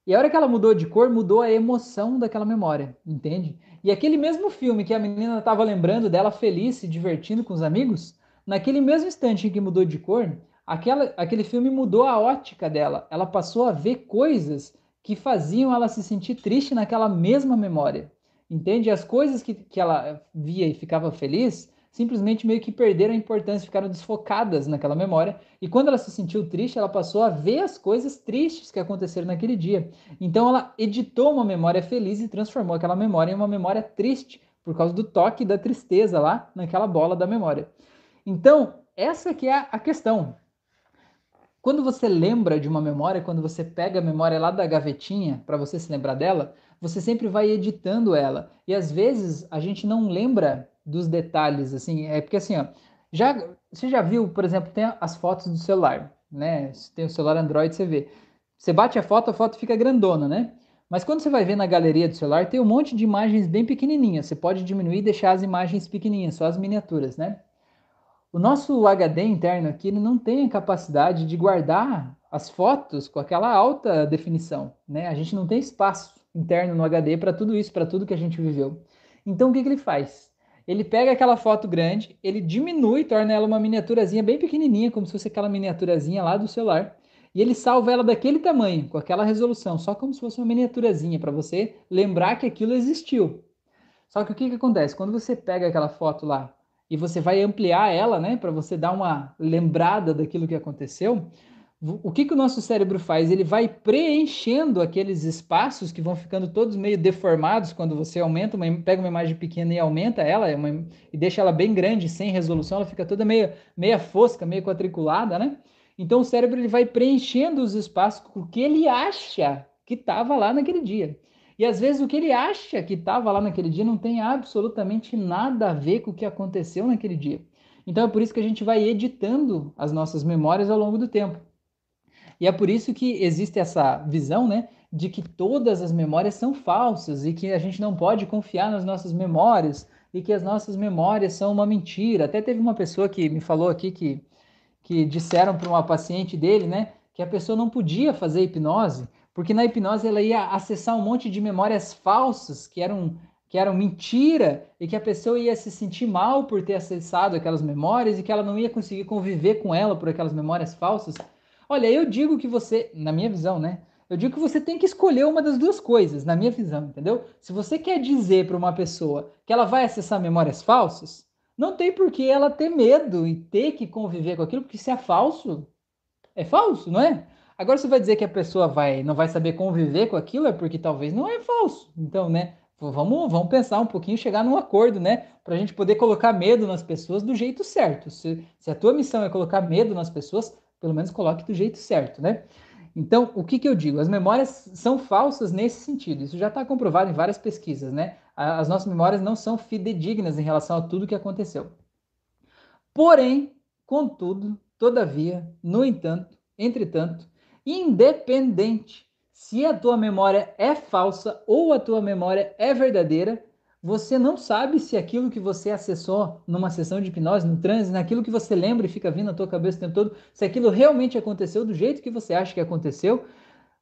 E a hora que ela mudou de cor, mudou a emoção daquela memória, entende? E aquele mesmo filme que a menina estava lembrando dela feliz, se divertindo com os amigos, naquele mesmo instante em que mudou de cor, aquela, aquele filme mudou a ótica dela. Ela passou a ver coisas que faziam ela se sentir triste naquela mesma memória, entende? As coisas que, que ela via e ficava feliz simplesmente meio que perderam a importância, ficaram desfocadas naquela memória. E quando ela se sentiu triste, ela passou a ver as coisas tristes que aconteceram naquele dia. Então ela editou uma memória feliz e transformou aquela memória em uma memória triste, por causa do toque da tristeza lá naquela bola da memória. Então, essa que é a questão. Quando você lembra de uma memória, quando você pega a memória lá da gavetinha para você se lembrar dela, você sempre vai editando ela. E às vezes a gente não lembra dos detalhes, assim, é porque assim, ó, já, você já viu, por exemplo, tem as fotos do celular, né? Se tem o celular Android, você vê. Você bate a foto, a foto fica grandona, né? Mas quando você vai ver na galeria do celular, tem um monte de imagens bem pequenininhas. Você pode diminuir e deixar as imagens pequenininhas, só as miniaturas, né? O nosso HD interno aqui não tem a capacidade de guardar as fotos com aquela alta definição, né? A gente não tem espaço interno no HD para tudo isso, para tudo que a gente viveu. Então o que, que ele faz? Ele pega aquela foto grande, ele diminui, torna ela uma miniaturazinha bem pequenininha, como se fosse aquela miniaturazinha lá do celular, e ele salva ela daquele tamanho, com aquela resolução, só como se fosse uma miniaturazinha, para você lembrar que aquilo existiu. Só que o que, que acontece? Quando você pega aquela foto lá e você vai ampliar ela, né, para você dar uma lembrada daquilo que aconteceu, o que, que o nosso cérebro faz? Ele vai preenchendo aqueles espaços que vão ficando todos meio deformados quando você aumenta, uma, pega uma imagem pequena e aumenta ela é uma, e deixa ela bem grande, sem resolução, ela fica toda meio, meia fosca, meio quadriculada, né? Então o cérebro ele vai preenchendo os espaços com o que ele acha que estava lá naquele dia. E às vezes o que ele acha que estava lá naquele dia não tem absolutamente nada a ver com o que aconteceu naquele dia. Então é por isso que a gente vai editando as nossas memórias ao longo do tempo. E é por isso que existe essa visão, né, de que todas as memórias são falsas e que a gente não pode confiar nas nossas memórias e que as nossas memórias são uma mentira. Até teve uma pessoa que me falou aqui que, que disseram para uma paciente dele, né, que a pessoa não podia fazer hipnose, porque na hipnose ela ia acessar um monte de memórias falsas que eram que eram mentira e que a pessoa ia se sentir mal por ter acessado aquelas memórias e que ela não ia conseguir conviver com ela por aquelas memórias falsas. Olha, eu digo que você, na minha visão, né? Eu digo que você tem que escolher uma das duas coisas, na minha visão, entendeu? Se você quer dizer para uma pessoa que ela vai acessar memórias falsas, não tem por que ela ter medo e ter que conviver com aquilo, porque se é falso, é falso, não é? Agora você vai dizer que a pessoa vai, não vai saber conviver com aquilo, é porque talvez não é falso. Então, né? Vamos, vamos pensar um pouquinho, chegar num acordo, né? Para a gente poder colocar medo nas pessoas do jeito certo. Se, se a tua missão é colocar medo nas pessoas, pelo menos coloque do jeito certo, né? Então, o que, que eu digo? As memórias são falsas nesse sentido. Isso já está comprovado em várias pesquisas, né? As nossas memórias não são fidedignas em relação a tudo que aconteceu. Porém, contudo, todavia, no entanto, entretanto, independente se a tua memória é falsa ou a tua memória é verdadeira, você não sabe se aquilo que você acessou numa sessão de hipnose, no transe, naquilo que você lembra e fica vindo na tua cabeça o tempo todo, se aquilo realmente aconteceu do jeito que você acha que aconteceu,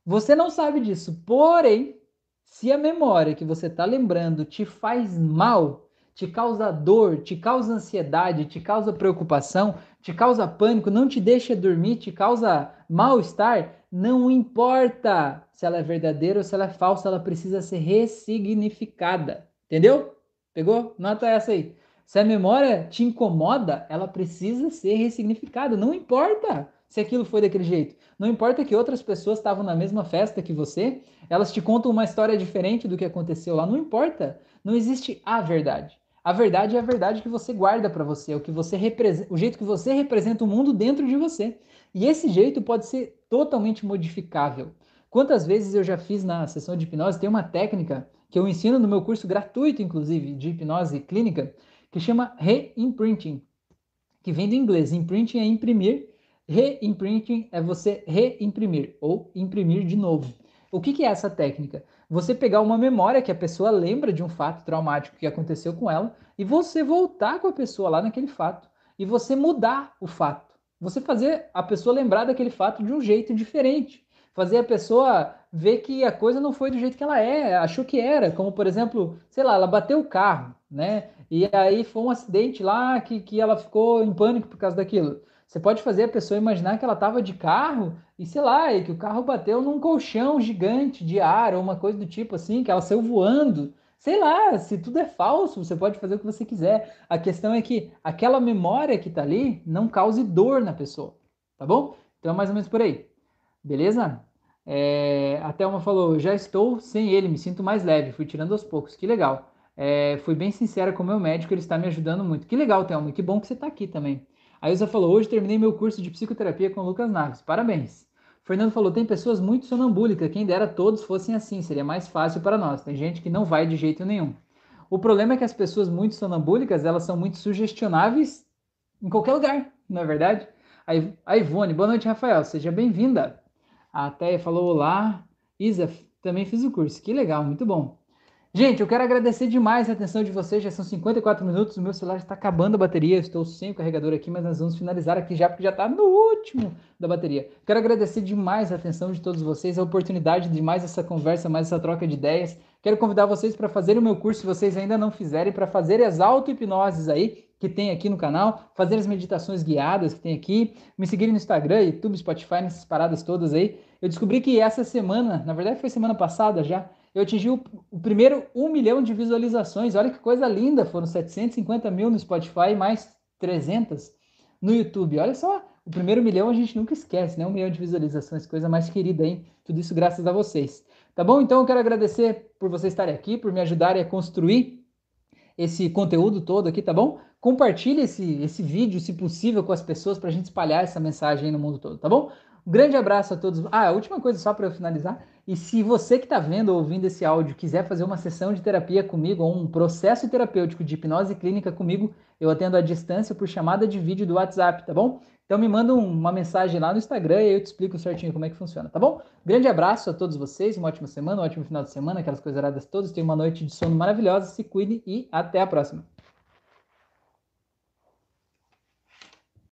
você não sabe disso. Porém, se a memória que você está lembrando te faz mal, te causa dor, te causa ansiedade, te causa preocupação, te causa pânico, não te deixa dormir, te causa mal-estar, não importa se ela é verdadeira ou se ela é falsa, ela precisa ser ressignificada. Entendeu? Pegou? Nota essa aí. Se a memória te incomoda, ela precisa ser ressignificada. Não importa se aquilo foi daquele jeito. Não importa que outras pessoas estavam na mesma festa que você, elas te contam uma história diferente do que aconteceu lá. Não importa. Não existe a verdade. A verdade é a verdade que você guarda para você, é o que você representa, o jeito que você representa o mundo dentro de você. E esse jeito pode ser totalmente modificável. Quantas vezes eu já fiz na sessão de hipnose, tem uma técnica que eu ensino no meu curso gratuito, inclusive, de hipnose clínica, que chama reimprinting, que vem do inglês. Imprinting é imprimir, reimprinting é você reimprimir ou imprimir de novo. O que, que é essa técnica? Você pegar uma memória que a pessoa lembra de um fato traumático que aconteceu com ela e você voltar com a pessoa lá naquele fato e você mudar o fato. Você fazer a pessoa lembrar daquele fato de um jeito diferente fazer a pessoa ver que a coisa não foi do jeito que ela é, achou que era, como por exemplo, sei lá, ela bateu o carro, né? E aí foi um acidente lá que, que ela ficou em pânico por causa daquilo. Você pode fazer a pessoa imaginar que ela estava de carro e sei lá, e que o carro bateu num colchão gigante de ar ou uma coisa do tipo assim, que ela saiu voando. Sei lá, se tudo é falso, você pode fazer o que você quiser. A questão é que aquela memória que está ali não cause dor na pessoa, tá bom? Então é mais ou menos por aí. Beleza? É, a Thelma falou: já estou sem ele, me sinto mais leve, fui tirando aos poucos. Que legal. É, fui bem sincera com o meu médico, ele está me ajudando muito. Que legal, Thelma, que bom que você está aqui também. A Ilza falou: hoje terminei meu curso de psicoterapia com o Lucas Naves. Parabéns. Fernando falou: tem pessoas muito sonambúlicas, quem dera todos fossem assim, seria mais fácil para nós. Tem gente que não vai de jeito nenhum. O problema é que as pessoas muito sonambúlicas, elas são muito sugestionáveis em qualquer lugar, não é verdade? A Ivone, boa noite, Rafael, seja bem-vinda. A Teia falou olá. Isa, também fiz o curso. Que legal, muito bom. Gente, eu quero agradecer demais a atenção de vocês. Já são 54 minutos, o meu celular está acabando a bateria. Eu estou sem o carregador aqui, mas nós vamos finalizar aqui já, porque já está no último da bateria. Quero agradecer demais a atenção de todos vocês, a oportunidade de mais essa conversa, mais essa troca de ideias. Quero convidar vocês para fazer o meu curso, se vocês ainda não fizerem, para fazer as auto-hipnoses aí, que tem aqui no canal, fazer as meditações guiadas que tem aqui, me seguirem no Instagram, YouTube, Spotify, nessas paradas todas aí. Eu descobri que essa semana, na verdade foi semana passada já, eu atingi o, o, primeiro 1 milhão de visualizações. Olha que coisa linda! Foram 750 mil no Spotify, mais 300 no YouTube. Olha só, o primeiro milhão a gente nunca esquece, né? Um milhão de visualizações, coisa mais querida, hein? Tudo isso graças a vocês. Tá bom? Então eu quero agradecer por vocês estarem aqui, por me ajudarem a construir esse conteúdo todo aqui, tá bom? Compartilhe esse, esse vídeo, se possível, com as pessoas para a gente espalhar essa mensagem no mundo todo, tá bom? Um grande abraço a todos. Ah, a última coisa só para eu finalizar. E se você que está vendo ou ouvindo esse áudio quiser fazer uma sessão de terapia comigo ou um processo terapêutico de hipnose clínica comigo, eu atendo à distância por chamada de vídeo do WhatsApp, tá bom? Então me manda uma mensagem lá no Instagram e eu te explico certinho como é que funciona, tá bom? Grande abraço a todos vocês, uma ótima semana, um ótimo final de semana, aquelas coisas todas. Tenham uma noite de sono maravilhosa, se cuide e até a próxima.